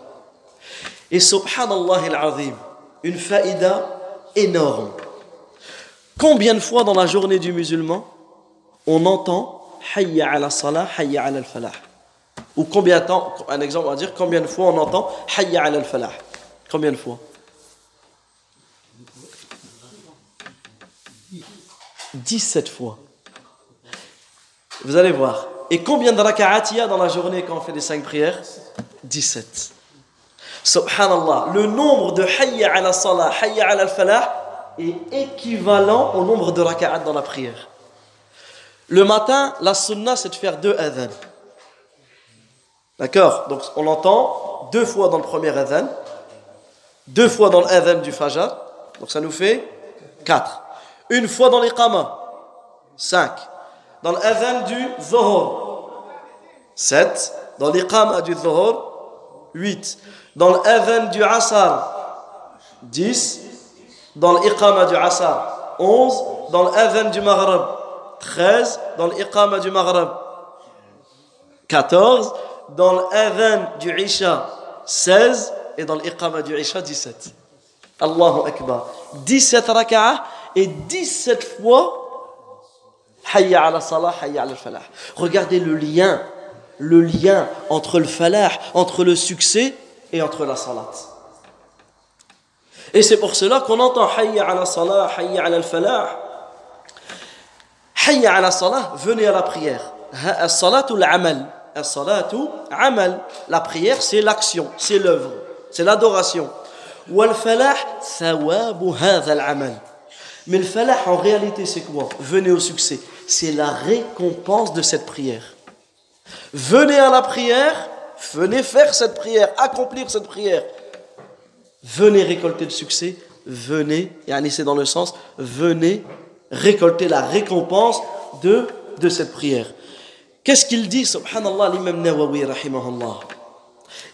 Et subhanallah al-azim une faïda énorme. Combien de fois dans la journée du musulman on entend Hayya ala salah, Hayya ala al-falah Ou combien de temps, un exemple, on va dire, combien de fois on entend Hayya ala al-falah Combien de fois 17 fois. Vous allez voir. Et combien de raka'at il dans la journée quand on fait les 5 prières? 17. Subhanallah, le nombre de hayya ala salah, hayya ala falah est équivalent au nombre de raka'at dans la prière. Le matin, la sunna, c'est de faire deux adhan. D'accord? Donc on entend deux fois dans le premier adhan, deux fois dans l'adhan du fajr, donc ça nous fait quatre. Une fois dans l'iqama, cinq. Dans l'adhan du zuhur, sept. Dans l'iqama du zuhur, huit. Dans l'Adhan du Asar, 10. Dans l'Iqama du Asar, 11. Dans l'Adhan du Maghreb, 13. Dans l'Iqama du Maghreb, 14. Dans l'Adhan du Isha, 16. Et dans l'Iqama du Isha, 17. Allahu Akbar. 17 raka'ah et 17 fois Hayya ala salah, hayya ala falah. Regardez le lien, le lien entre le falah, entre le succès et entre la salat. Et c'est pour cela qu'on entend Hayya ala salah, Hayya ala falah. Hayya ala salah, venez à la prière. As-salatu. As-salatu amal. La prière, c'est l'action, c'est l'œuvre, c'est l'adoration. Wal falah, thawabu hadha al-amal. Mais le falah, en réalité, c'est quoi? Venez au succès. C'est la récompense de cette prière. Venez à la prière venez faire cette prière, accomplir cette prière. Venez récolter le succès, venez, et c'est dans le sens, venez récolter la récompense de, de cette prière. Qu'est-ce qu'il dit, subhanallah, l'imam Nawawi, rahimahullah?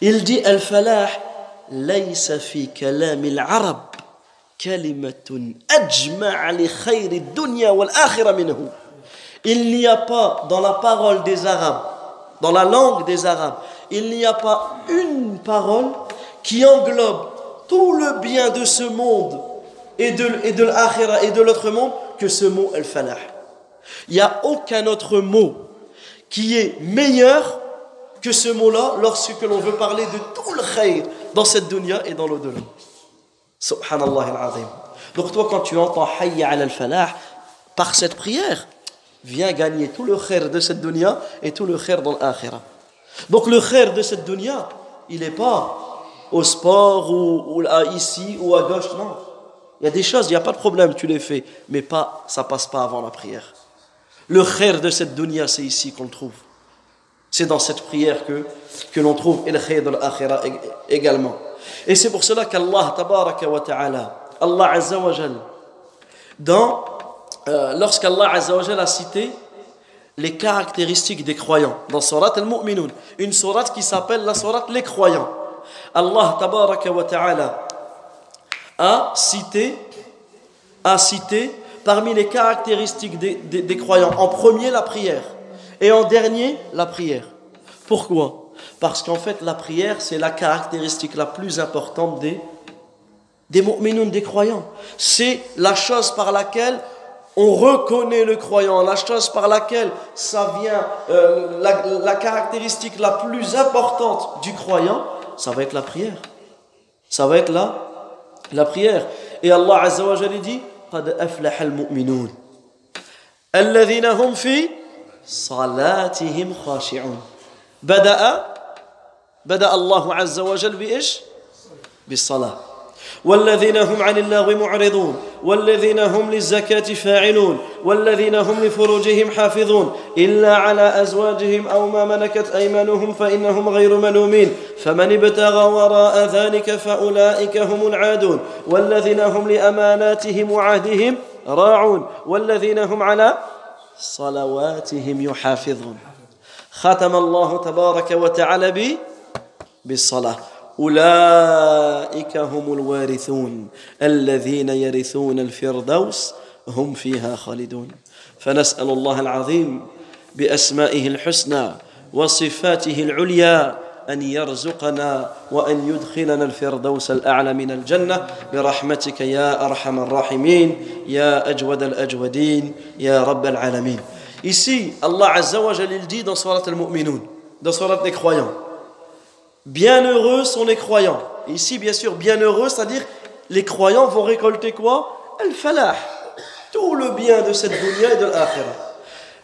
Il dit, Al-falah, laysa fi kalam al-arab kalimatun ajma'a li khayri dunya wal akhirah minhu. Il n'y a pas dans la parole des Arabes, dans la langue des Arabes, il n'y a pas une parole qui englobe tout le bien de ce monde et de, l'akhira et de l'autre monde que ce mot al-falah. Il n'y a aucun autre mot qui est meilleur que ce mot-là lorsque l'on veut parler de tout le khayr dans cette dunya et dans l'au-delà. Subhanallah al-azim. Donc toi quand tu entends hayya al-falah par cette prière, viens gagner tout le khayr de cette dunya et tout le khayr dans l'akhira. Donc le khair de cette dunya, il n'est pas au sport ou, ici ou à gauche, non. Il y a des choses, il n'y a pas de problème, tu les fais, mais pas, ça passe pas avant la prière. Le khair de cette dunya, c'est ici qu'on le trouve. C'est dans cette prière que, que l'on trouve le khair de l'akhira également. Et c'est pour cela qu'Allah, tabaraka wa ta'ala, Allah azza wa jal, dans, euh, lorsqu'Allah azza wa jal a cité les caractéristiques des croyants, dans Surat al-Mu'minun, une surat qui s'appelle la surat les croyants. Allah tabaraka wa ta'ala a cité, a cité parmi les caractéristiques des, des, des croyants, en premier la prière et en dernier la prière. Pourquoi? Parce qu'en fait, la prière, c'est la caractéristique la plus importante des, des des croyants. C'est la chose par laquelle on reconnaît le croyant, la chose par laquelle ça vient, euh, la, caractéristique la plus importante du croyant, ça va être la prière. Ça va être la, la prière. Et Allah Azza wa Jalla dit قد أفلح المؤمنون الذين هم في صلاتهم خاشعون بدأ بدأ الله عز وجل بإيش بالصلاة والذين هم عن اللغو معرضون والذين هم للزكاة فاعلون والذين هم لفروجهم حافظون إلا على أزواجهم أو ما ملكت أيمانهم فإنهم غير ملومين. فمن ابتغى وراء ذلك فأولئك هم العادون. والذين هم لأماناتهم وعهدهم راعون. والذين هم على صلواتهم يحافظون. ختم الله تبارك وتعالى بالصلاة. أولئك هم الوارثون. الذين يرثون الفردوس هم فيها خالدون. فنسأل الله العظيم بأسمائه الحسنى وصفاته العليا أن يرزقنا وأن يدخلنا الفردوس الأعلى من الجنة. برحمتك يا أرحم الراحمين يا أجود الأجودين يا رب العالمين. Ici, Allah Azza wa Jalla dit dans Surat al-Mu'minun, dans les croyants. Bienheureux sont les croyants. ici, bien sûr, bienheureux, c'est-à-dire les croyants vont récolter quoi? Al-falah. Tout le bien de cette dunya et de l'akhirah.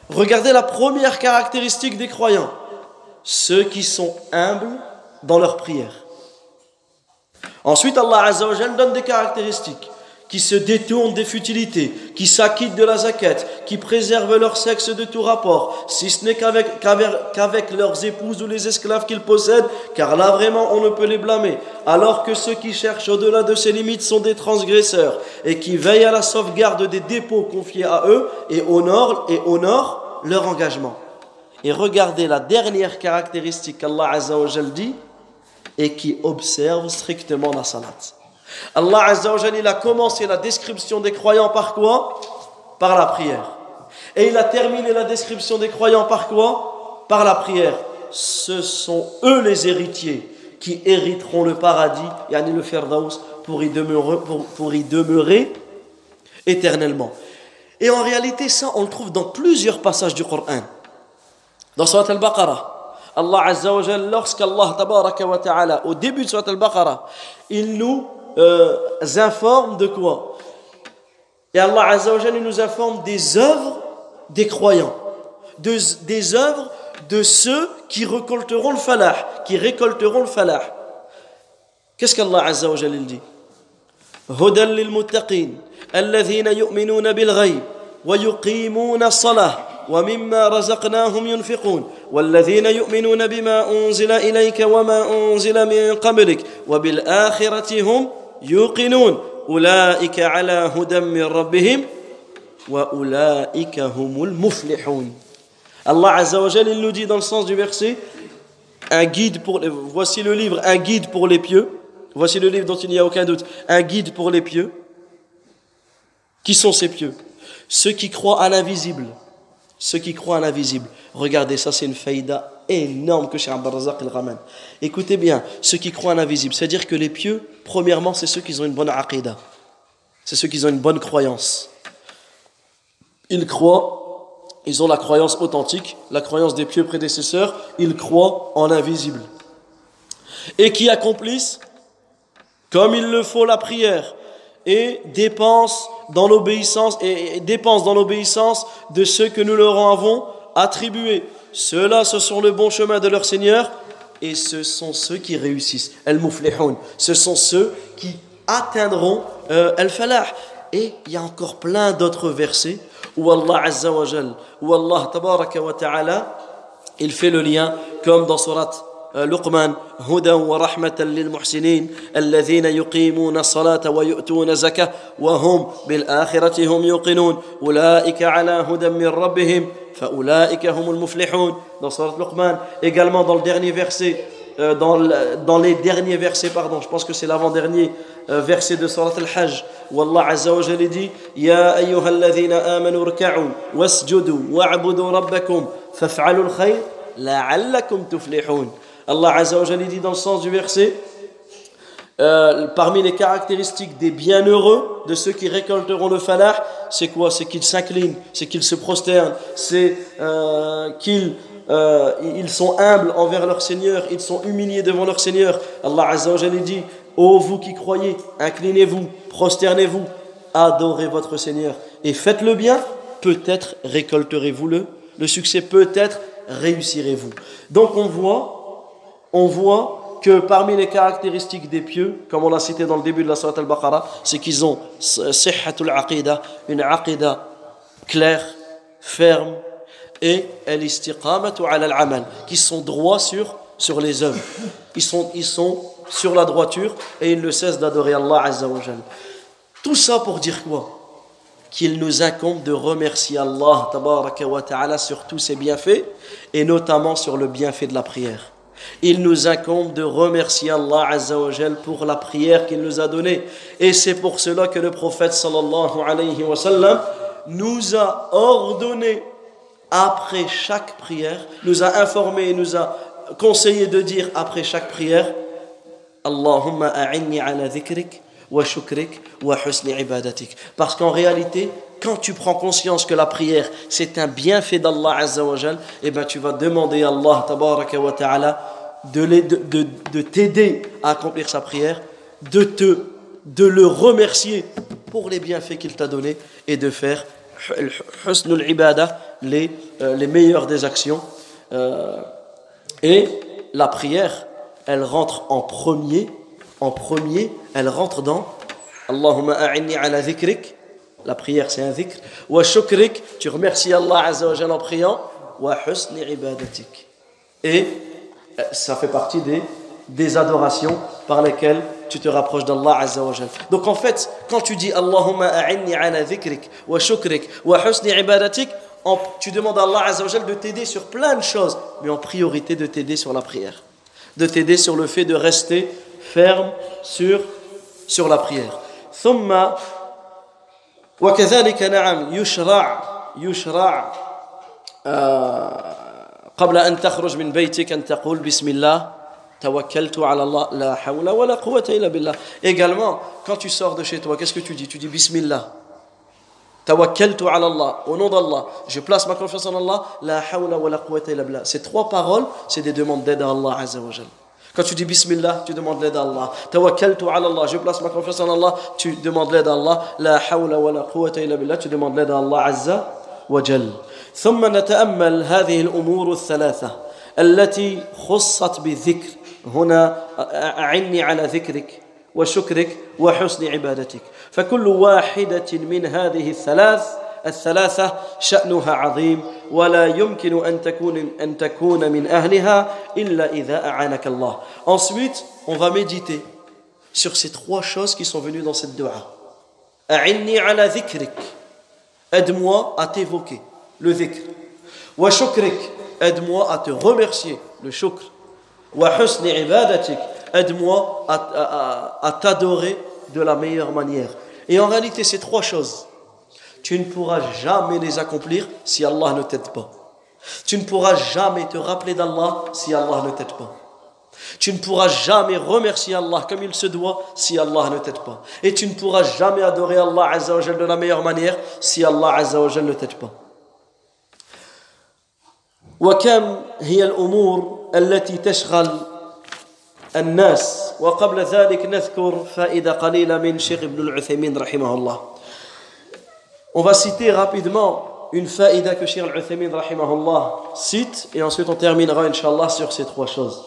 Regardez la première caractéristique des croyants. Ceux qui sont humbles dans leur prière. Ensuite, Allah Azza donne des caractéristiques qui se détournent des futilités, qui s'acquittent de la zakat, qui préservent leur sexe de tout rapport, si ce n'est qu'avec, leurs épouses ou les esclaves qu'ils possèdent, car là vraiment on ne peut les blâmer, alors que ceux qui cherchent au-delà de ces limites sont des transgresseurs, et qui veillent à la sauvegarde des dépôts confiés à eux, et honorent, leur engagement. Et regardez la dernière caractéristique qu'Allah Azza dit, et qui observe strictement la salat. Allah Azza wa il a commencé la description des croyants par quoi? Par la prière. Et il a terminé la description des croyants par quoi? Par la prière. Ce sont eux les héritiers qui hériteront le paradis, yani le Firdaus, pour y demeurer, pour, y demeurer éternellement. Et en réalité, ça, on le trouve dans plusieurs passages du Coran. Dans Surat al-Baqarah, Allah Azza wa ta'ala, au début de Surat al-Baqarah, il nous euh, informe de quoi? Et Allah Azzawajal nous informe des œuvres des croyants, de, des œuvres de ceux qui récolteront le falah, qui récolteront le falah. Qu'est-ce qu'Allah Azzawajal dit? هدى للمتقين الذين يؤمنون بالغيب ويقيمون الصلاة ومما رزقناهم ينفقون والذين يؤمنون بما أنزل إليك وما أنزل من قبلك وبالآخرة هم ulaika ala hudam min rabbihim wa ulaika humul muflihun. Allah Azza wa il nous dit dans le sens du verset un guide pour voici le livre un guide pour les pieux. Voici le livre dont il n'y a aucun doute. Un guide pour les pieux. Qui sont ces pieux? Ceux qui croient à l'invisible ceux qui croient à l'invisible regardez ça c'est une faïda énorme que Cheikh Abdelrazak il ramène. Écoutez bien, ceux qui croient en l'invisible, c'est-à-dire que les pieux, premièrement, c'est ceux qui ont une bonne aqidah. C'est ceux qui ont une bonne croyance. Ils croient, ils ont la croyance authentique, la croyance des pieux prédécesseurs, ils croient en l'invisible. Et qui accomplissent, comme il le faut, la prière et dépensent dans l'obéissance et dépensent dans l'obéissance de ceux que nous leur avons attribués. Ceux-là, ce sont le bon chemin de leur Seigneur et ce sont ceux qui réussissent. Al-Muflihun. Ce sont ceux qui atteindront euh, Al-Falah. Et il y a encore plein d'autres versets où Allah Azza wa Jal, où Allah Tabaraka wa Ta'ala, il fait le lien comme dans Surat لقمان هدى ورحمة للمحسنين الذين يقيمون الصلاة ويؤتون الزكاة وهم بالآخرة هم يوقنون. أولئك على هدى من ربهم فأولئك هم المفلحون. Dans Surat Luqman également dans le dernier verset euh, dans, dans les derniers versets pardon je pense que c'est l'avant-dernier euh, verset de Surat Al-Hajj où Allah Azza wa Jalla dit يا أيها الذين آمنوا اركعوا واسجدوا واعبدوا ربكم فافعلوا الخير لعلكم تفلحون Allah Azzawajal dit dans le sens du verset euh, parmi les caractéristiques des bienheureux, de ceux qui récolteront le falah, c'est quoi? C'est qu'ils s'inclinent, c'est qu'ils se prosternent, c'est euh, qu'ils euh, sont humbles envers leur Seigneur, ils sont humiliés devant leur Seigneur. Allah Azzawajal dit Ô vous qui croyez, inclinez-vous, prosternez-vous, adorez votre Seigneur et faites le bien, peut-être récolterez-vous le, le succès, peut-être réussirez-vous. Donc on voit on voit que parmi les caractéristiques des pieux, comme on l'a cité dans le début de la Surat al-Baqarah, c'est qu'ils ont une aqidah claire, ferme, et al-istiqamatu ala al-amal, qui sont droits sur, sur les œuvres. Ils sont, ils sont sur la droiture et ils ne cessent d'adorer Allah Azza wa Tout ça pour dire quoi? Qu'il nous incombe de remercier Allah wa ta'ala sur tous ses bienfaits et notamment sur le bienfait de la prière il nous incombe de remercier Allah Azzawajal pour la prière qu'il nous a donnée. Et c'est pour cela que le prophète sallallahu alayhi wa sallam nous a ordonné après chaque prière, nous a informé et nous a conseillé de dire après chaque prière Allahumma a'inni ala dhikrik wa shukrik wa husni ibadatik. Parce qu'en réalité, quand tu prends conscience que la prière c'est un bienfait d'Allah Azzawajal, eh ben tu vas demander à Allah wa ta'ala de, de, de t'aider à accomplir sa prière, de, te, de le remercier pour les bienfaits qu'il t'a donnés et de faire les, euh, les meilleures des actions. Euh, et la prière, elle rentre en premier, en premier, elle rentre dans Allahumma a'inni ala dhikrik, la prière c'est un dhikr, wa shukrik, tu remercies Allah azza wa en priant, wa husni ibadatik. Et ça fait partie des, des adorations par lesquelles tu te rapproches d'Allah Azza wa Donc en fait, quand tu dis Allahumma a'inni ala dhikrik wa shukrik wa husni ibadatik, tu demandes à Allah Azza wa de t'aider sur plein de choses, mais en priorité de t'aider sur la prière. De t'aider sur le fait de rester ferme sur, sur la prière. ثم وكذلك نعم يشرع يشرع قبل أن تخرج من بيتك أن تقول بسم الله توكلت على الله لا حول ولا قوة إلا بالله également quand tu sors de chez toi qu'est-ce que tu dis tu dis Bismillah توكلت على الله au nom d'Allah je place ma confiance en Allah لا حول ولا قوة إلا بالله ces trois paroles c'est des demandes d'aide à Allah Azza wa quand tu dis Bismillah, tu demandes l'aide à Allah. Tawakkaltu ala Allah, je place ma confiance en Allah, tu demandes l'aide à Allah. La hawla wa la quwwata illa billah, tu demandes l'aide à Allah Azza wa Jal. ثم نتامل هذه الأمور الثلاثه التي خصت بالذكر هنا اعني على ذكرك وشكرك وحسن عبادتك فكل واحدة من هذه الثلاث الثلاثه شانها عظيم Ensuite, on va méditer sur ces trois choses qui sont venues dans cette dua. Aide-moi à t'évoquer, le dhikr. Wa aide-moi à te remercier, le shukr. Wa husni ibadatik, aide-moi à, à, à t'adorer de la meilleure manière. Et en réalité, ces trois choses, tu ne pourras jamais les accomplir si Allah ne t'aide pas. Tu ne pourras jamais te rappeler d'Allah si Allah ne t'aide pas. Tu ne pourras jamais remercier Allah comme il se doit si Allah ne t'aide pas. Et tu ne pourras jamais adorer Allah Azza wa de la meilleure manière si Allah Azza wa ne t'aide pas. وكم هي الامور التي تشغل الناس وقبل ذلك نذكر فائده قليله من شيخ ابن العثيمين رحمه الله on va citer rapidement une faïda que Cheikh Al-Uthaymin rahimahullah cite et ensuite on terminera inshallah sur ces trois choses.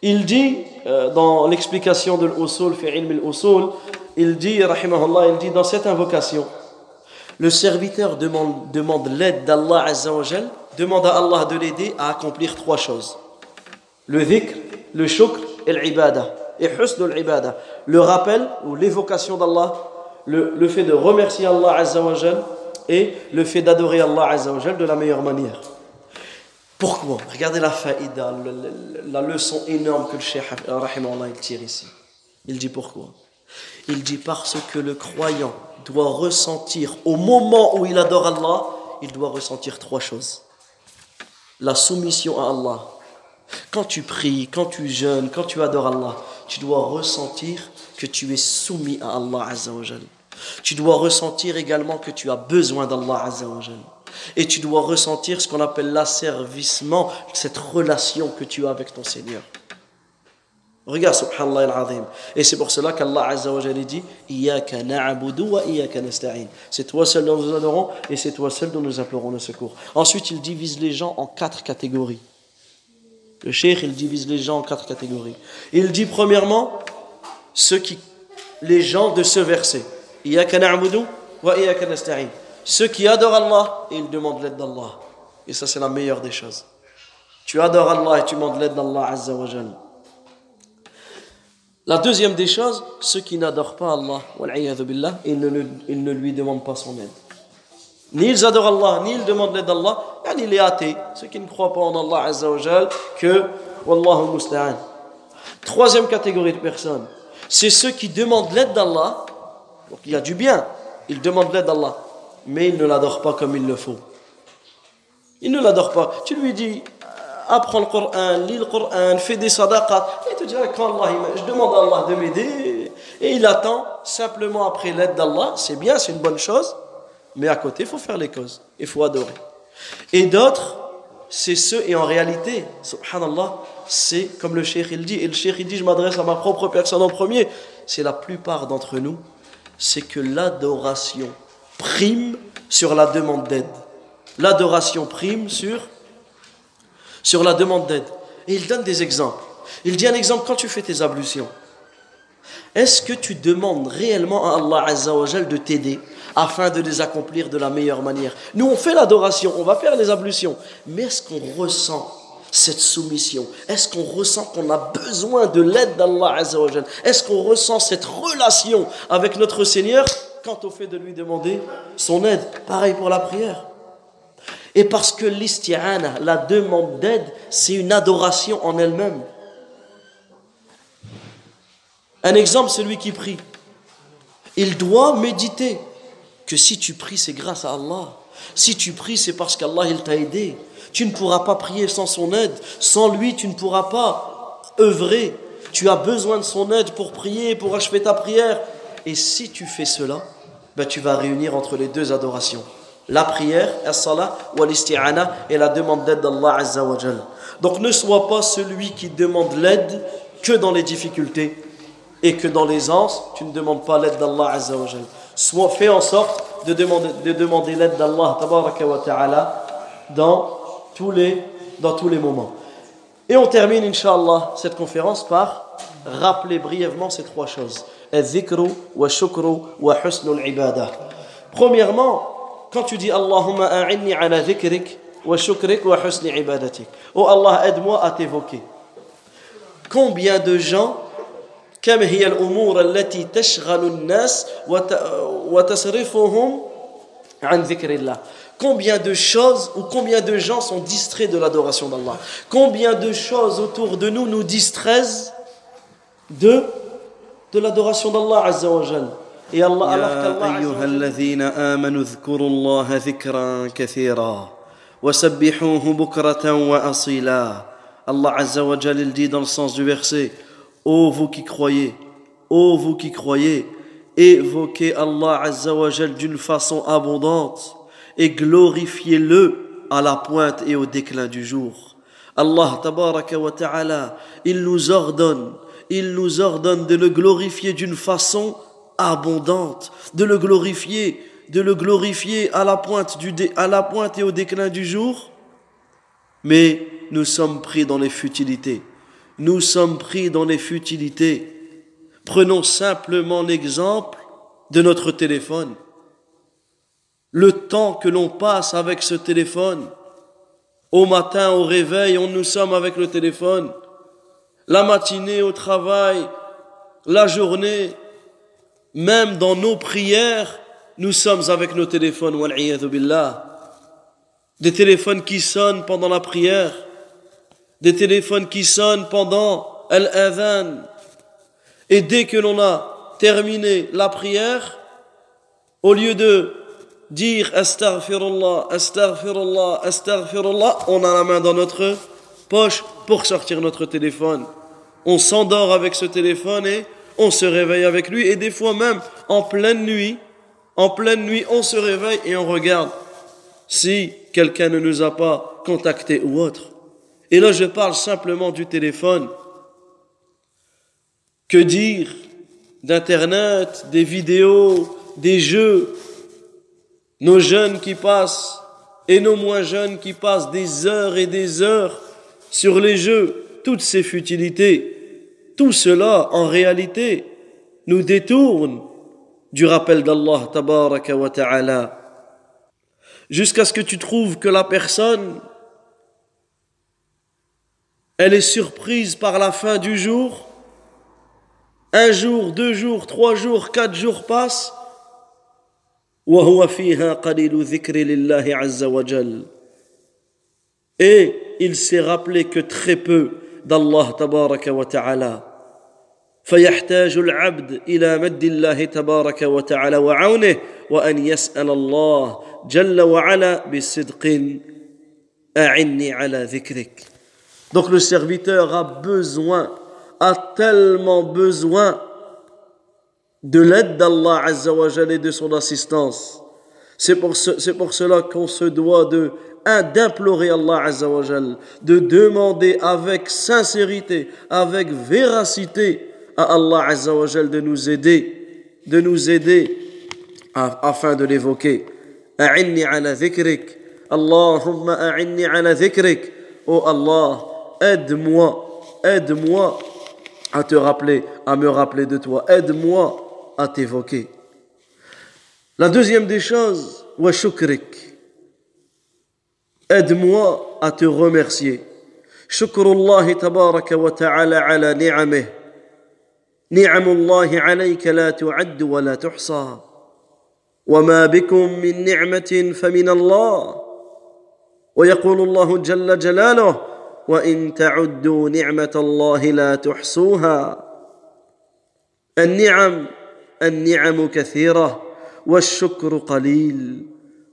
Il dit euh, dans l'explication de l'usul fi ilm al-usul, il dit rahimahullah, il dit dans cette invocation Le serviteur demande, demande l'aide d'Allah Azzawajal, demande à Allah de l'aider à accomplir trois choses. Le dhikr, le shukr et l'ibada. Et husn l'ibada. Le rappel ou l'évocation d'Allah, le, le, fait de remercier Allah Azzawajal et le fait d'adorer Allah Azzawajal de la meilleure manière. Pourquoi? Regardez la faïda, la leçon énorme que le Cheikh il tire ici. Il dit pourquoi? Il dit parce que le croyant doit ressentir, au moment où il adore Allah, il doit ressentir trois choses. La soumission à Allah. Quand tu pries, quand tu jeûnes, quand tu adores Allah, tu dois ressentir que tu es soumis à Allah Azzawajal. Tu dois ressentir également que tu as besoin d'Allah Azzawajal. Et tu dois ressentir ce qu'on appelle l'asservissement, cette relation que tu as avec ton Seigneur. Regarde, subhanallah al-azim. Et c'est pour cela qu'Allah Azza wa dit C'est toi seul dont nous adorons et c'est toi seul dont nous implorons le secours. Ensuite, il divise les gens en quatre catégories. Le cheikh, il divise les gens en quatre catégories. Il dit premièrement, ceux qui, les gens de ce verset. Ceux qui adorent Allah et ils demandent l'aide d'Allah. Et ça, c'est la meilleure des choses. Tu adores Allah et tu demandes l'aide d'Allah wa La deuxième des choses, ceux qui n'adorent pas Allah, ils ne, ne lui demandent pas son aide. Ni ils adorent Allah, ni ils demandent l'aide d'Allah, ni les athées, ceux qui ne croient pas en Allah wa que Wallahu musta'an. Troisième catégorie de personnes, c'est ceux qui demandent l'aide d'Allah, donc il y a du bien, ils demandent l'aide d'Allah, mais il ne l'adore pas comme il le faut. Il ne l'adore pas. Tu lui dis, apprends le Coran, lis le Coran, fais des sadaqat. Il te dira, quand Allah, je demande à Allah de m'aider. Et il attend simplement après l'aide d'Allah. C'est bien, c'est une bonne chose. Mais à côté, il faut faire les causes. Il faut adorer. Et d'autres, c'est ceux, et en réalité, subhanallah, c'est comme le cheikh il dit, et le cheikh il dit, je m'adresse à ma propre personne en premier, c'est la plupart d'entre nous, c'est que l'adoration prime sur la demande d'aide. L'adoration prime sur, sur la demande d'aide. Et il donne des exemples. Il dit un exemple quand tu fais tes ablutions. Est-ce que tu demandes réellement à Allah Azzawajal de t'aider afin de les accomplir de la meilleure manière? Nous, on fait l'adoration, on va faire les ablutions. Mais est-ce qu'on ressent cette soumission Est-ce qu'on ressent qu'on a besoin de l'aide d'Allah Azzawajal Est-ce qu'on ressent cette relation avec notre Seigneur quant au fait de lui demander son aide? Pareil pour la prière. Et parce que l'isti'ana, la demande d'aide, c'est une adoration en elle-même. Un exemple, celui qui prie. Il doit méditer que si tu pries, c'est grâce à Allah. Si tu pries, c'est parce qu'Allah il t'a aidé. Tu ne pourras pas prier sans son aide. Sans lui, tu ne pourras pas œuvrer. Tu as besoin de son aide pour prier, pour achever ta prière. Et si tu fais cela, ben tu vas réunir entre les deux adorations. La prière, as-salah, ou et la demande d'aide d'Allah Azza Donc ne sois pas celui qui demande l'aide que dans les difficultés et que dans les anses, tu ne demandes pas l'aide d'Allah Azza wa fais en sorte de demander, de demander l'aide d'Allah ta'ala dans tous les, dans tous les moments. Et on termine, Inch'Allah, cette conférence par rappeler brièvement ces trois choses. Premièrement, quand tu dis Allahumma a'inni ala dhikrik wa shukrik wa husni ibadatik. Oh Allah, aide-moi à t'évoquer. Combien de gens كم هي الأمور التي تشغل الناس وتصرفهم عن ذكر الله Combien de choses ou combien de gens sont distraits de l'adoration d'Allah Combien de choses autour de nous nous distraisent de de l'adoration d'Allah Azza wa Jal. Et Allah, alors qu'Allah أيها الذين آمنوا اذكروا الله ذكرا كثيرا وسبحوه بكرة وأصيلا Allah Azza wa Jal il dit dans le sens du verset Ô vous qui croyez, ô vous qui croyez, évoquez Allah Azza wa Jal d'une façon abondante et glorifiez-le à la pointe et au déclin du jour. Allah tabaraka wa ta'ala, il nous ordonne il nous ordonne de le glorifier d'une façon abondante, de le glorifier, de le glorifier à la pointe, du à la pointe et au déclin du jour. Mais nous sommes pris dans les futilités. Nous sommes pris dans les futilités. Prenons simplement l'exemple de notre téléphone. Le temps que l'on passe avec ce téléphone. Au matin, au réveil, on nous sommes avec le téléphone. La matinée, au travail, la journée, même dans nos prières, nous sommes avec nos téléphones. Des téléphones qui sonnent pendant la prière, des téléphones qui sonnent pendant l'adhan. Et dès que l'on a terminé la prière, au lieu de dire astaghfirullah, astaghfirullah, astaghfirullah, on a la main dans notre poche pour sortir notre téléphone. On s'endort avec ce téléphone et on se réveille avec lui. Et des fois même, en pleine nuit, en pleine nuit, on se réveille et on regarde si quelqu'un ne nous a pas contacté ou autre. Et là, je parle simplement du téléphone. Que dire d'Internet, des vidéos, des jeux nos jeunes qui passent et nos moins jeunes qui passent des heures et des heures sur les jeux, toutes ces futilités, tout cela en réalité nous détourne du rappel d'Allah tabaraka wa ta'ala. Jusqu'à ce que tu trouves que la personne elle est surprise par la fin du jour. Un jour, deux jours, trois jours, quatre jours passent وهو فيها قليل ذكر لله عز وجل. Et il s'est rappelé que très peu d'Allah تبارك وتعالى فيحتاج العبد إلى مد الله تبارك وتعالى وعونه وأن يسأل الله جل وعلا بصدق. أعني على ذكرك. Donc le serviteur a besoin, a tellement besoin de l'aide d'Allah Azzawajal et de son assistance. C'est pour, ce, pour cela qu'on se doit de d'implorer Allah Azzawajal, de demander avec sincérité, avec véracité à Allah Azzawajal de nous aider, de nous aider afin de l'évoquer. A'inni ala dhikrik. Allahumma a'inni ala dhikrik. Oh Allah, aide-moi, aide-moi à te rappeler, à me rappeler de toi. Aide-moi à t'évoquer. La deuxième des choses, wa shukrik. Aide-moi à te remercier. شكر الله تبارك وتعالى على نعمه نعم الله عليك لا تعد ولا تحصى وما بكم من نعمه فمن الله ويقول الله جل جلاله وان تعدوا نعمه الله لا تحصوها النعم النعم كثيرة والشكر قليل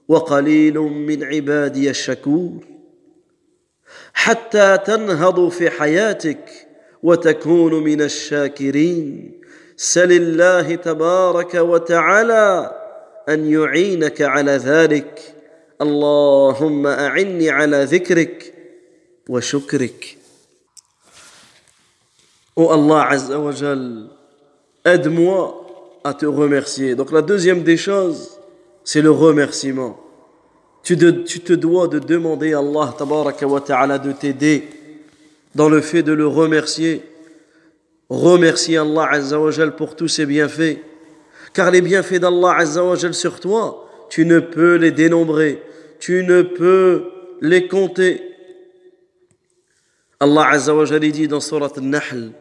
وقليل من عبادي الشكور. حتى تنهض في حياتك وتكون من الشاكرين. سل الله تبارك وتعالى أن يعينك على ذلك. اللهم أعني على ذكرك وشكرك. أو الله عز وجل aide-moi à te remercier. Donc la deuxième des choses, c'est le remerciement. Tu, te dois de demander à Allah ta'ala de t'aider dans le fait de le remercier. Remercier Allah Azzawajal pour tous ses bienfaits. Car les bienfaits d'Allah Azzawajal sur toi, tu ne peux les dénombrer. Tu ne peux les compter. Allah Azzawajal dit dans Surat Al-Nahl,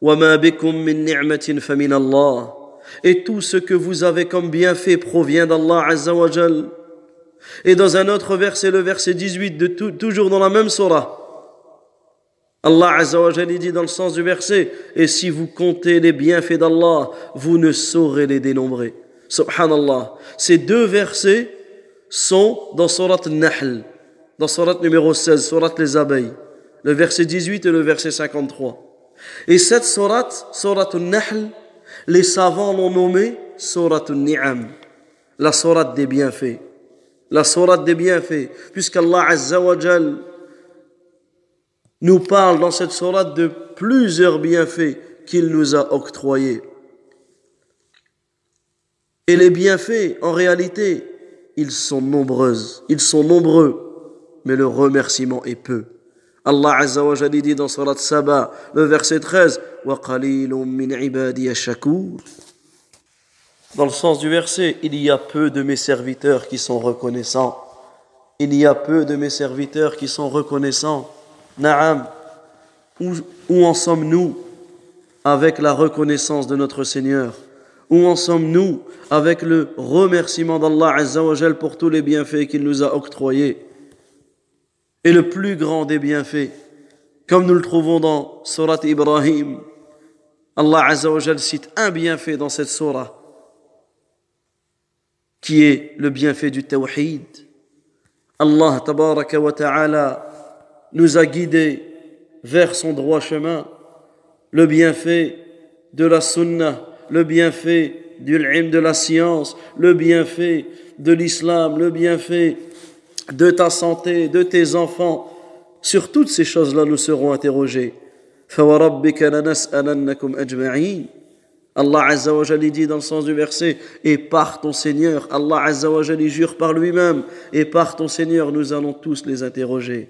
وَمَا بِكُم مِّن نِعْمَةٍ فَمِنَ اللَّهِ et tout ce que vous avez comme bienfait provient d'Allah Azzawajal. Et dans un autre verset, le verset 18, de toujours dans la même surah, Allah Azzawajal dit dans le sens du verset, et si vous comptez les bienfaits d'Allah, vous ne saurez les dénombrer. Subhanallah. Ces deux versets sont dans Surat Nahl, dans Surat numéro 16, Surat les abeilles, le verset 18 et le verset 53. Et cette Surat, Surat Nahl, les savants l'ont nommé Surat Ni'am, la Surat des bienfaits. La Surat des bienfaits, puisqu'Allah Azzawajal nous parle dans cette Surat de plusieurs bienfaits qu'il nous a octroyés. Et les bienfaits, en réalité, ils sont nombreux, ils sont nombreux, mais le remerciement est peu. Allah Azza wa Jalla dans Surat Saba, le verset 13, Dans le sens du verset, il y a peu de mes serviteurs qui sont reconnaissants. Il y a peu de mes serviteurs qui sont reconnaissants. Naam, où, en sommes-nous avec la reconnaissance de notre Seigneur? Où en sommes-nous avec le remerciement d'Allah Azza wa pour tous les bienfaits qu'il nous a octroyés? Et le plus grand des bienfaits, comme nous le trouvons dans Surat Ibrahim, Allah Azzawajal cite un bienfait dans cette surah, qui est le bienfait du tawhid. Allah tabaraka wa ta'ala nous a guidés vers son droit chemin, le bienfait de la sunnah, le bienfait du ilm de la science, le bienfait de l'islam, le bienfait de ta santé, de tes enfants. Sur toutes ces choses-là, nous serons interrogés. Allah Azza wa dit dans le sens du verset Et par ton Seigneur, Allah Azza wa jure par lui-même Et par ton Seigneur, nous allons tous les interroger.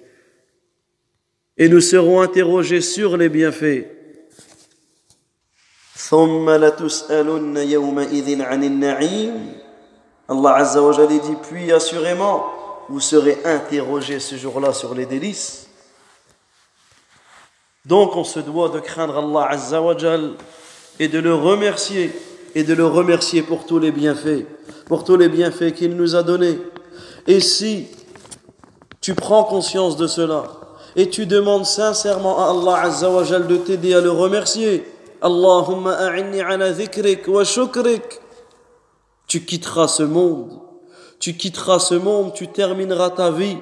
Et nous serons interrogés sur les bienfaits. Allah Azza wa dit Puis assurément, vous serez interrogés ce jour-là sur les délices. Donc on se doit de craindre Allah Azza wa et de le remercier et de le remercier pour tous les bienfaits, pour tous les bienfaits qu'il nous a donnés. Et si tu prends conscience de cela et tu demandes sincèrement à Allah Azza wa de t'aider à le remercier, Allahumma a'inni ala dhikrik wa shukrik, tu quitteras ce monde, tu quitteras ce monde, tu termineras ta vie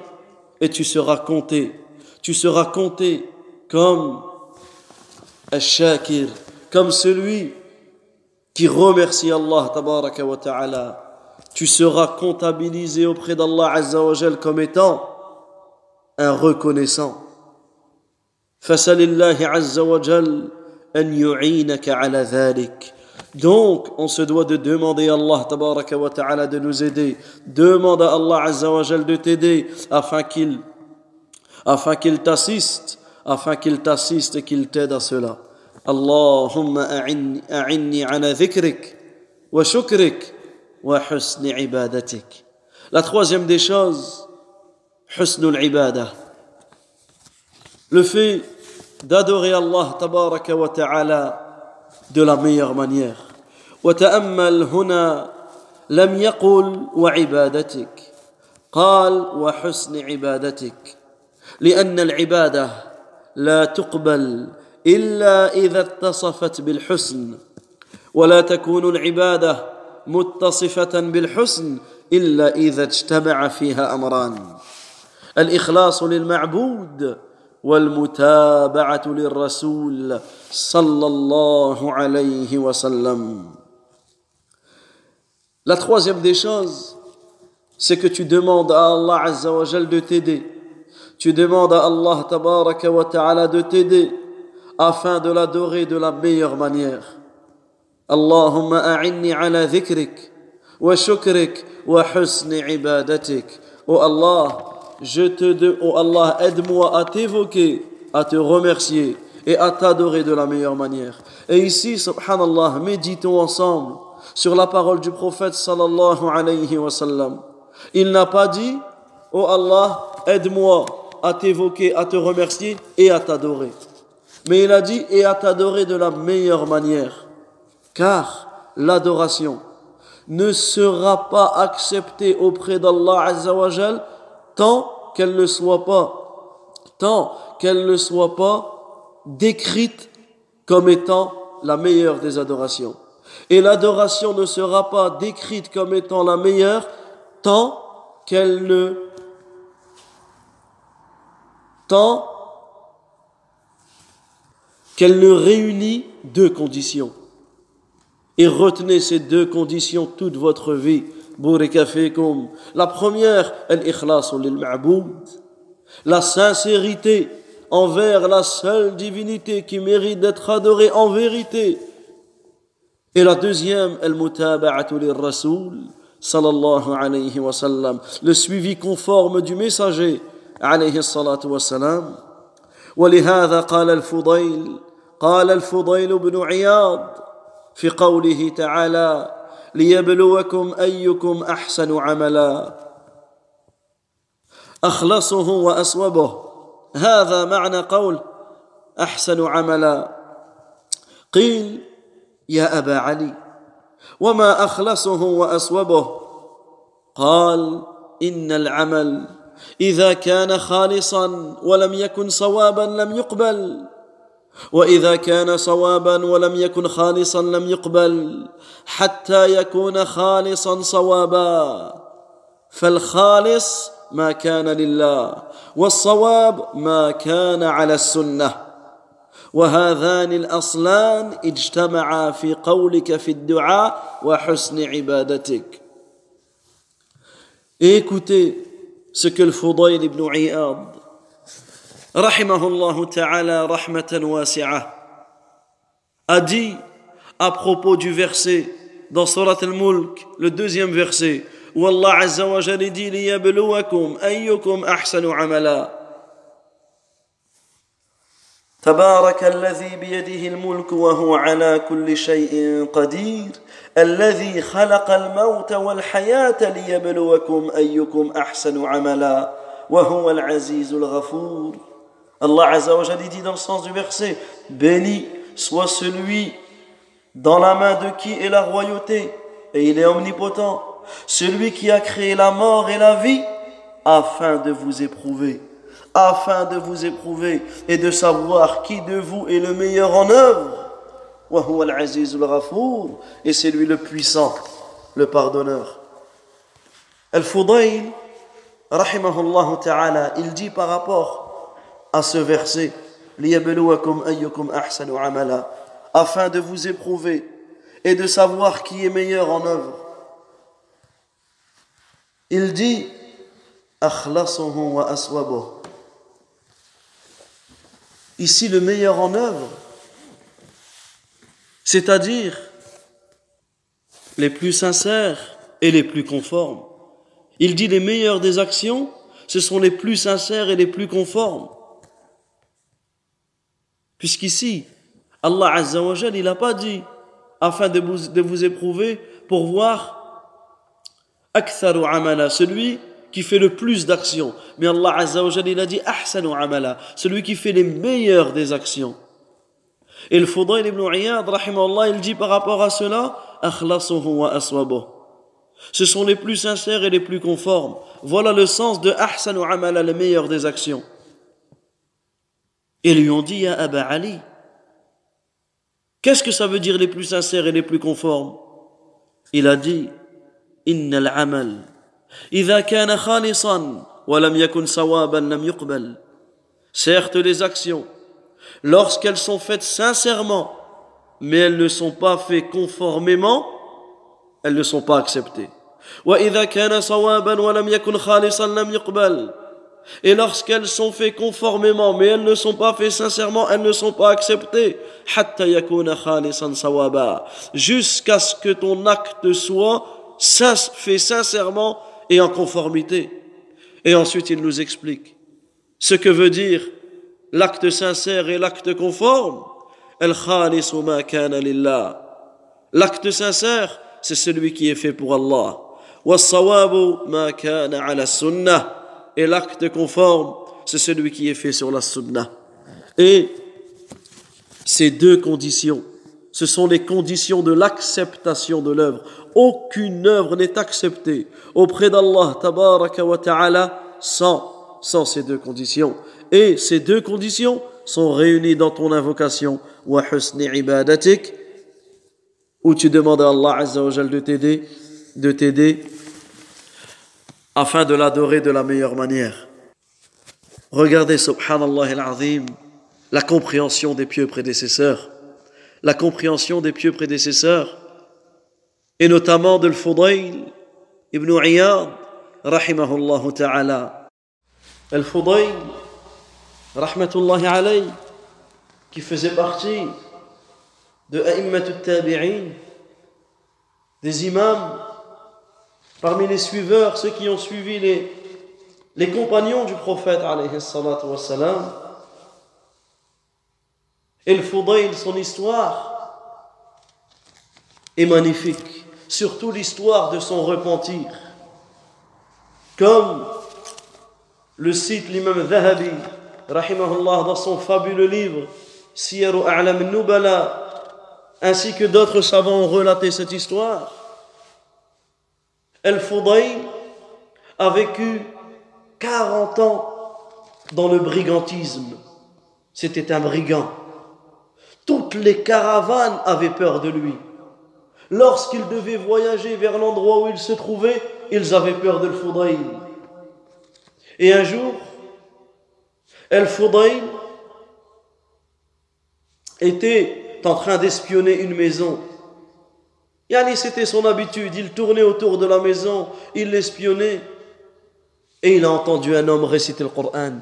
et tu seras compté, tu seras compté comme un shakir, comme celui qui remercie Allah tabaraka wa ta'ala. Tu seras comptabilisé auprès d'Allah azza wa comme étant un reconnaissant. فسل azza wa an yu'inaka ala dhalik. donc, on se doit de demander à Allah tabaraka wa ta'ala de nous aider. Demande à Allah azza wa de t'aider afin qu'il afin qu'il t'assiste afin qu'il t'assiste et qu'il t'aide à cela. A'inni ala dhikrik wa shukrik wa husni ibadatik. La troisième des choses, husnul ibadah. Le fait d'adorer Allah tabaraka wa ta'ala de la meilleure manière. وتأمل هنا لم يقل وعبادتك. قال وحسن عبادتك. لأن العبادة لا تقبل إلا إذا اتصفت بالحسن. ولا تكون العبادة متصفة بالحسن إلا إذا اجتمع فيها أمران. الإخلاص للمعبود والمتابعه للرسول صلى الله عليه وسلم La troisième des choses, c'est que tu demandes à Allah Azza wa de t'aider tu demandes à Allah tabaraka wa ta'ala de t'aider afin de l'adorer de la meilleure manière. Ala dhikrik wa shukrik wa husni ibadatik. Oh Allah, je te oh Allah, aide-moi à t'évoquer, à te remercier et à t'adorer de la meilleure manière. Et ici, subhanallah, méditons ensemble sur la parole du prophète sallallahu alayhi wa sallam. Il n'a pas dit, oh Allah, aide-moi à t'évoquer, à te remercier et à t'adorer. Mais il a dit et à t'adorer de la meilleure manière. Car l'adoration ne sera pas acceptée auprès d'Allah Azzawajal tant qu'elle ne soit pas, décrite comme étant la meilleure des adorations. Et l'adoration ne sera pas décrite comme étant la meilleure tant qu'elle ne réunit deux conditions. Et retenez ces deux conditions toute votre vie. La première, la sincérité envers la seule divinité qui mérite d'être adorée en vérité. Et la deuxième, le suivi conforme du messager عليه الصلاة والسلام ولهذا قال الفضيل قال الفضيل بن عياض في قوله تعالى ليبلوكم أيكم أحسن عملا. أخلصه وأصوبه. هذا معنى قول أحسن عملا. قيل يا أبا علي وما أخلصه وأصوبه؟ قال إن العمل إذا كان خالصا ولم يكن صوابا لم يقبل. وإذا كان صوابا ولم يكن خالصا لم يقبل حتى يكون خالصا صوابا. فالخالص ما كان لله والصواب ما كان على السنة. وهذان الأصلان اجتمعا في قولك في الدعاء وحسن عبادتك. Écoutez ce que le Fudayl ibn Iyad رحمه الله تعالى رحمة واسعة. أدي dit دي propos دا verset الملك Surat al-Mulk, le deuxième verset, où لِيَبْلُوَكُمْ أَيُّكُمْ أَحْسَنُ عَمَلًا تبارك الذي بيده الملك وهو على كل شيء قدير الذي خلق الموت والحياة ليبلوكم أيكم أحسن عملا وهو العزيز الغفور Allah Azzawajal dit dans le sens du verset Béni soit celui dans la main de qui est la royauté, et il est omnipotent, celui qui a créé la mort et la vie, afin de vous éprouver, afin de vous éprouver et de savoir qui de vous est le meilleur en œuvre. Et c'est lui le puissant, le pardonneur. Al-Fudayl, rahimahullah ta'ala, il dit par rapport à ce verset afin de vous éprouver et de savoir qui est meilleur en œuvre. Il dit Ici, le meilleur en œuvre, c'est-à-dire les plus sincères et les plus conformes. Il dit les meilleures des actions, ce sont les plus sincères et les plus conformes. Puisqu'ici, Allah Azza wa il n'a pas dit afin de vous, éprouver pour voir aktharu amala, celui qui fait le plus d'actions. Mais Allah Azza wa il a dit ahsanu amala, celui qui fait les meilleures des actions. Et le Fudayl ibn Iyad, il dit par rapport à cela, Ce sont les plus sincères et les plus conformes. Voilà le sens de ahsanu amala, les meilleures des actions Et lui ont dit, Ya Abba Ali, qu'est-ce que ça veut dire les plus sincères et les plus conformes Il a dit, Inna al-amal, idha kana khalisan, wa lam yakun sawaban lam yuqbal. Certes, les actions, lorsqu'elles sont faites sincèrement, mais elles ne sont pas faites conformément, elles ne sont pas acceptées. وإذا كان صوابا ولم يكن خالصا لم يقبل et lorsqu'elles sont faites conformément, mais elles ne sont pas faites sincèrement, elles ne sont pas acceptées. Jusqu'à ce que ton acte soit fait sincèrement et en conformité. Et ensuite, il nous explique ce que veut dire l'acte sincère et l'acte conforme. L'acte sincère, c'est celui qui est fait pour Allah. Et l'acte conforme, c'est celui qui est fait sur la sunna. Et ces deux conditions, ce sont les conditions de l'acceptation de l'œuvre. Aucune œuvre n'est acceptée auprès d'Allah tabaraka wa ta'ala sans, sans ces deux conditions. Et ces deux conditions sont réunies dans ton invocation wa husni ibadatik où tu demandes à Allah azza de t'aider, de t'aider afin de l'adorer de la meilleure manière. Regardez, subhanallah al-azim, la compréhension des pieux prédécesseurs, la compréhension des pieux prédécesseurs, et notamment de Al-Fudayl ibn Iyad, rahimahullah ta'ala. Al-Fudayl, rahmatullahi alayh, qui faisait partie de A'immat al-Tabi'in, des imams parmi les suiveurs, ceux qui ont suivi les, compagnons du prophète, wassalam, et le Fudayl, son histoire est magnifique. surtout l'histoire de son repentir. Comme le cite l'imam Zahabi, rahimahullah, dans son fabuleux livre, Siyaru A'lam Nubala, ainsi que d'autres savants ont relaté cette histoire. El-Fudayl a vécu 40 ans dans le brigantisme. C'était un brigand. Toutes les caravanes avaient peur de lui. Lorsqu'il devait voyager vers l'endroit où il se trouvait, ils avaient peur de El-Fudayl. Et un jour, El-Fudayl était en train d'espionner une maison. Yani, c'était son habitude. Il tournait autour de la maison, il l'espionnait. Et il a entendu un homme réciter le Coran.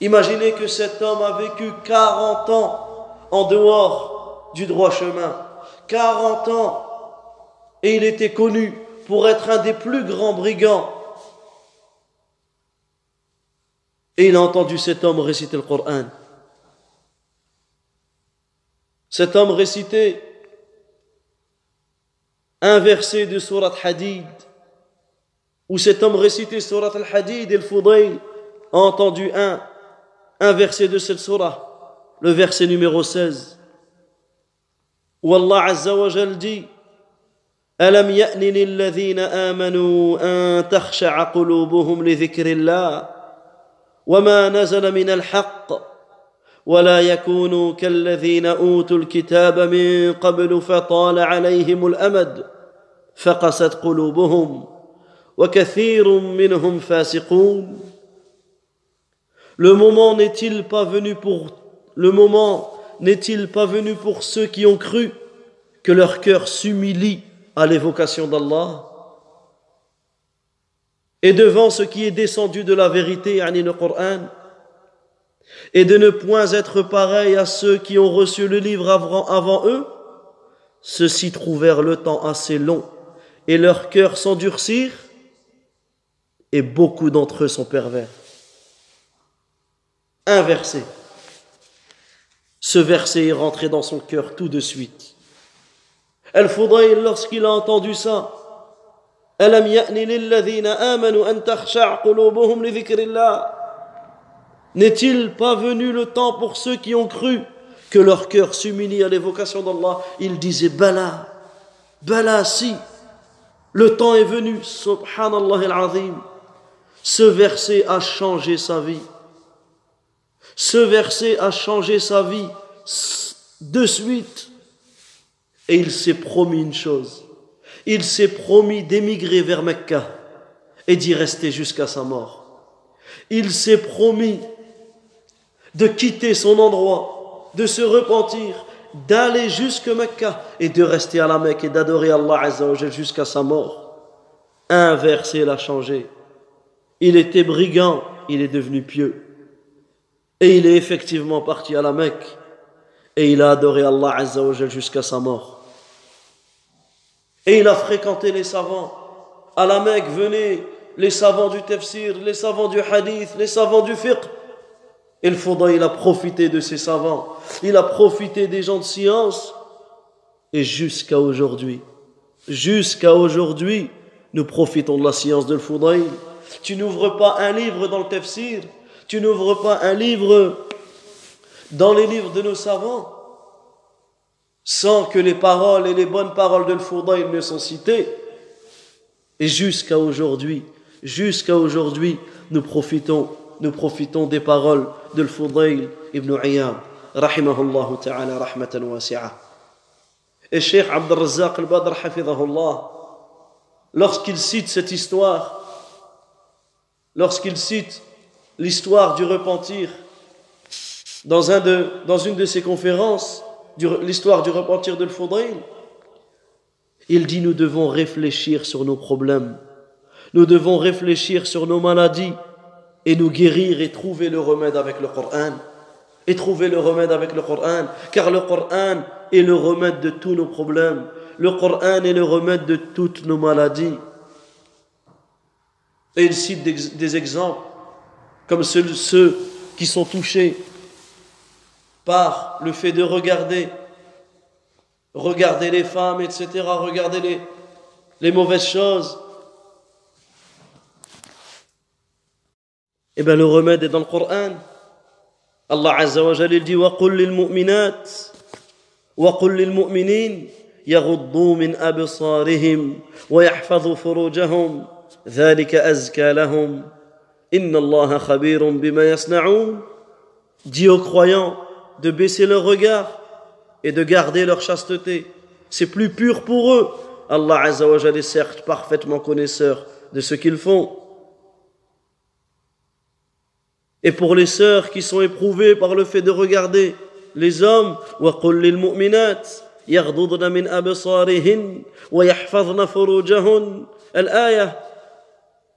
Imaginez que cet homme a vécu 40 ans en dehors du droit chemin. 40 ans. Et il était connu pour être un des plus grands brigands. Et il a entendu cet homme réciter le Coran. Cet homme récitait un verset de Surat Hadid, où cet homme récitait Surat Al-Hadid et le Fudayl a entendu un, un verset de cette surah, le verset numéro 16, où Allah Azza wa Jal dit ألم يأن للذين آمنوا أن تخشع قلوبهم لذكر الله وما نزل من الحق ولا يكونوا كالذين اوتوا الكتاب من قبل فطال عليهم الامد فقست قلوبهم وكثير منهم فاسقون Le moment n'est-il pas venu pour le moment n'est-il pas venu pour ceux qui ont cru que leur cœur s'humilie à l'évocation d'Allah et devant ce qui est descendu de la vérité, yani le Coran, et de ne point être pareil à ceux qui ont reçu le livre avant, avant eux, ceux-ci trouvèrent le temps assez long et leur cœur s'endurcir, et beaucoup d'entre eux sont pervers. Un verset. Ce verset est rentré dans son cœur tout de suite. Elle faudrait, lorsqu'il a entendu ça, ألم يأن للذين آمنوا أن تخشع قلوبهم لذكر الله N'est-il pas venu le temps pour ceux qui ont cru que leur cœur s'humilie à l'évocation d'Allah Ils disaient Bala, Bala, si. le temps est venu, subhanallah al-azim. Ce verset a changé sa vie. Ce verset a changé sa vie de suite. Et il s'est promis une chose. Il s'est promis d'émigrer vers Mecca et d'y rester jusqu'à sa mort. Il s'est promis de quitter son endroit, de se repentir, d'aller jusque Mecca et de rester à la Mecque et d'adorer Allah jusqu'à sa mort. Un verset l'a changé. Il était brigand, il est devenu pieux. Et il est effectivement parti à la Mecque et il a adoré Allah jusqu'à sa mort. Et il a fréquenté les savants. À la Mecque venaient les savants du tafsir, les savants du hadith, les savants du fiqh. Et le il a profité de ces savants. Il a profité des gens de science. Et jusqu'à aujourd'hui, jusqu'à aujourd'hui, nous profitons de la science de le Tu n'ouvres pas un livre dans le tafsir. Tu n'ouvres pas un livre dans les livres de nos savants sans que les paroles et les bonnes paroles de le ne sont citées. Et jusqu'à aujourd'hui, jusqu'à aujourd'hui, nous profitons des paroles de Al-Fudayl ibn Rahmatan wasi'a. Et Cheikh Abdel Razzaq al-Badr, hafidahullah, lorsqu'il cite cette histoire, lorsqu'il cite l'histoire du repentir dans, une de ses conférences, l'histoire du repentir de Al-Fudayl, il dit nous devons réfléchir sur nos problèmes, nous devons réfléchir sur nos maladies, et nous guérir et trouver le remède avec le Coran. Et trouver le remède avec le Coran. Car le Coran est le remède de tous nos problèmes. Le Coran est le remède de toutes nos maladies. Et il cite des, exemples comme ceux, qui sont touchés par le fait de regarder regarder les femmes, etc., regarder les, les mauvaises choses. Eh bien, le remède est dans le Coran. Azza wa Jalla dit وَقُلْ لِلْمُؤْمِنَاتِ وَقُلْ لِلْمُؤْمِنِينَ يغضوا من أبصارهم ويحفظوا فروجهم ذلك أزكى لهم إن الله خبير بما يصنعون Dis aux croyants de baisser leur regard et de garder leur chasteté. C'est plus pur pour eux. Allah Azza wa est certes parfaitement connaisseur de ce qu'ils font. Et pour les sœurs qui sont éprouvées par le fait de regarder les hommes, وَقُلْ لِلْمُؤْمِنَاتِ يغضضن من أبصارهن ويحفظن فروجهن الآية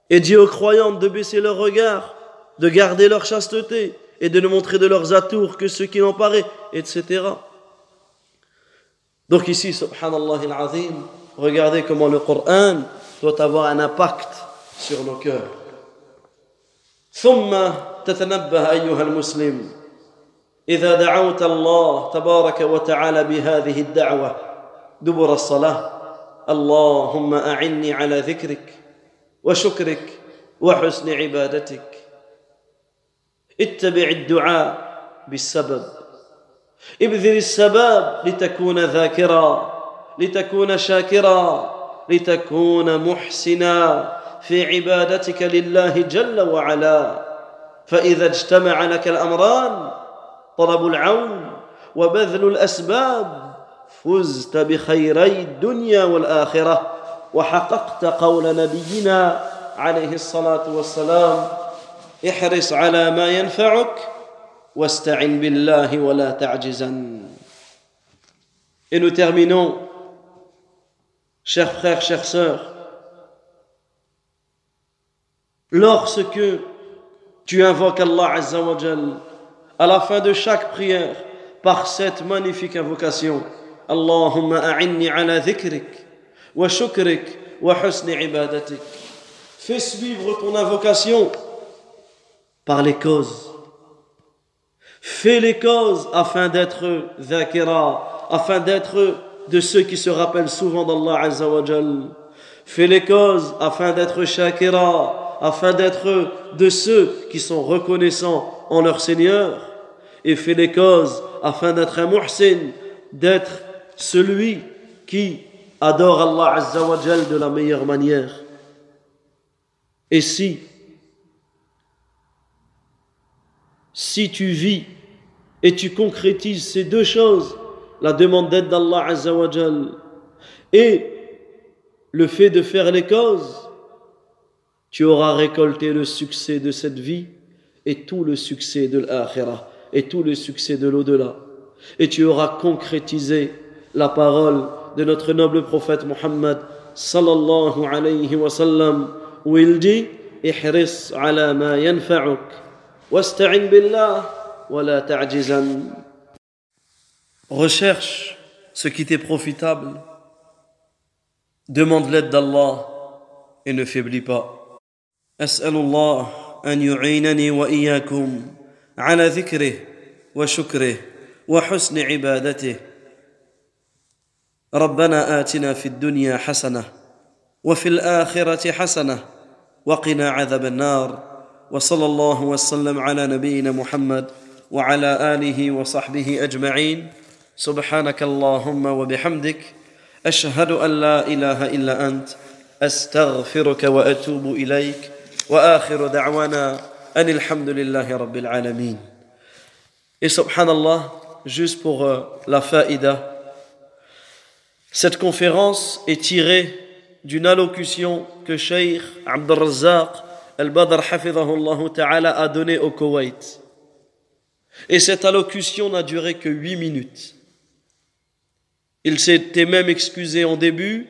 Et dit aux croyantes de baisser leur regard, de garder leur chasteté et de ne montrer de leurs atours que ce qui en paraît, etc. Donc ici, subhanallah al-azim, regardez comment le Coran doit avoir un impact sur nos cœurs. ثم تتنبه أيها المسلم. إذا دعوت الله تبارك وتعالى بهذه الدعوة دبر الصلاة اللهم أعني على ذكرك وشكرك وحسن عبادتك. اتبع الدعاء بالسبب. ابذل السباب لتكون ذاكرا لتكون شاكرا لتكون محسنا في عبادتك لله جل وعلا. فإذا اجتمع لك الأمران طلب العون وبذل الأسباب فزت بخيري الدنيا والآخرة. وحققت قول نبينا عليه الصلاة والسلام احرص على ما ينفعك واستعن بالله ولا تعجزن. Et nous terminons, chers frères, chères sœurs, lorsque tu invoques Allah Azza wa Jal à la fin de chaque prière par cette magnifique invocation. Allahumma a'inni ala dhikrik wa shukrik wa husni ibadatik. Fais suivre ton invocation par les causes. Fais les causes afin d'être dhakira afin d'être de ceux qui se rappellent souvent d'Allah Azza wa Jal. Fais les causes afin d'être shakira afin d'être de ceux qui sont reconnaissants en leur Seigneur et fait les causes afin d'être un muhsin, d'être celui qui adore Allah Azza wa Jal de la meilleure manière. Et si, si tu vis et tu concrétises ces deux choses, la demande d'aide d'Allah Azza wa Jal et le fait de faire les causes, tu auras récolté le succès de cette vie et tout le succès de l'akhirah et tout le succès de l'au-delà. Et tu auras concrétisé la parole de notre noble prophète Muhammad sallallahu alayhi wa sallam où il dit Recherche ce qui t'est profitable demande l'aide d'Allah et ne faiblis pas أسأل الله أن يعينني وإياكم على ذكره وشكره وحسن عبادته. ربنا آتنا في الدنيا حسنة وفي الآخرة حسنة وقنا عذاب النار. وصلى الله وسلم على نبينا محمد وعلى آله وصحبه أجمعين. سبحانك اللهم وبحمدك أشهد أن لا إله إلا أنت أستغفرك وأتوب إليك. وآخر دعوانا أن الحمد لله رب العالمين Et subhanallah, juste pour euh, la faïda, cette conférence est tirée d'une allocution que Cheikh Abdul Razzaq al-Badr hafidhahullah ta'ala a donnée au Koweït. Et cette allocution n'a duré que huit minutes. Il s'était même excusé en début,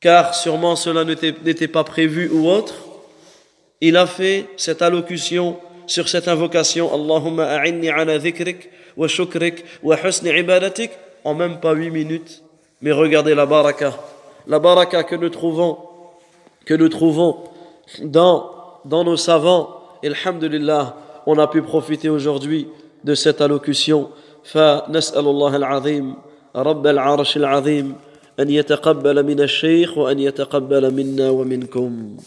car sûrement cela n'était pas prévu ou autre. Il a fait cette allocution sur cette invocation Allahumma a'inni ala dhikrik wa shukrik wa husni ibadatik en même pas huit minutes. Mais regardez la baraka, la baraka que nous trouvons, que nous trouvons dans, dans nos savants. Et alhamdulillah, on a pu profiter aujourd'hui de cette allocution. فنسأل الله العظيم رب العرش العظيم أن يتقبل من الشيخ وأن يتقبل منا ومنكم.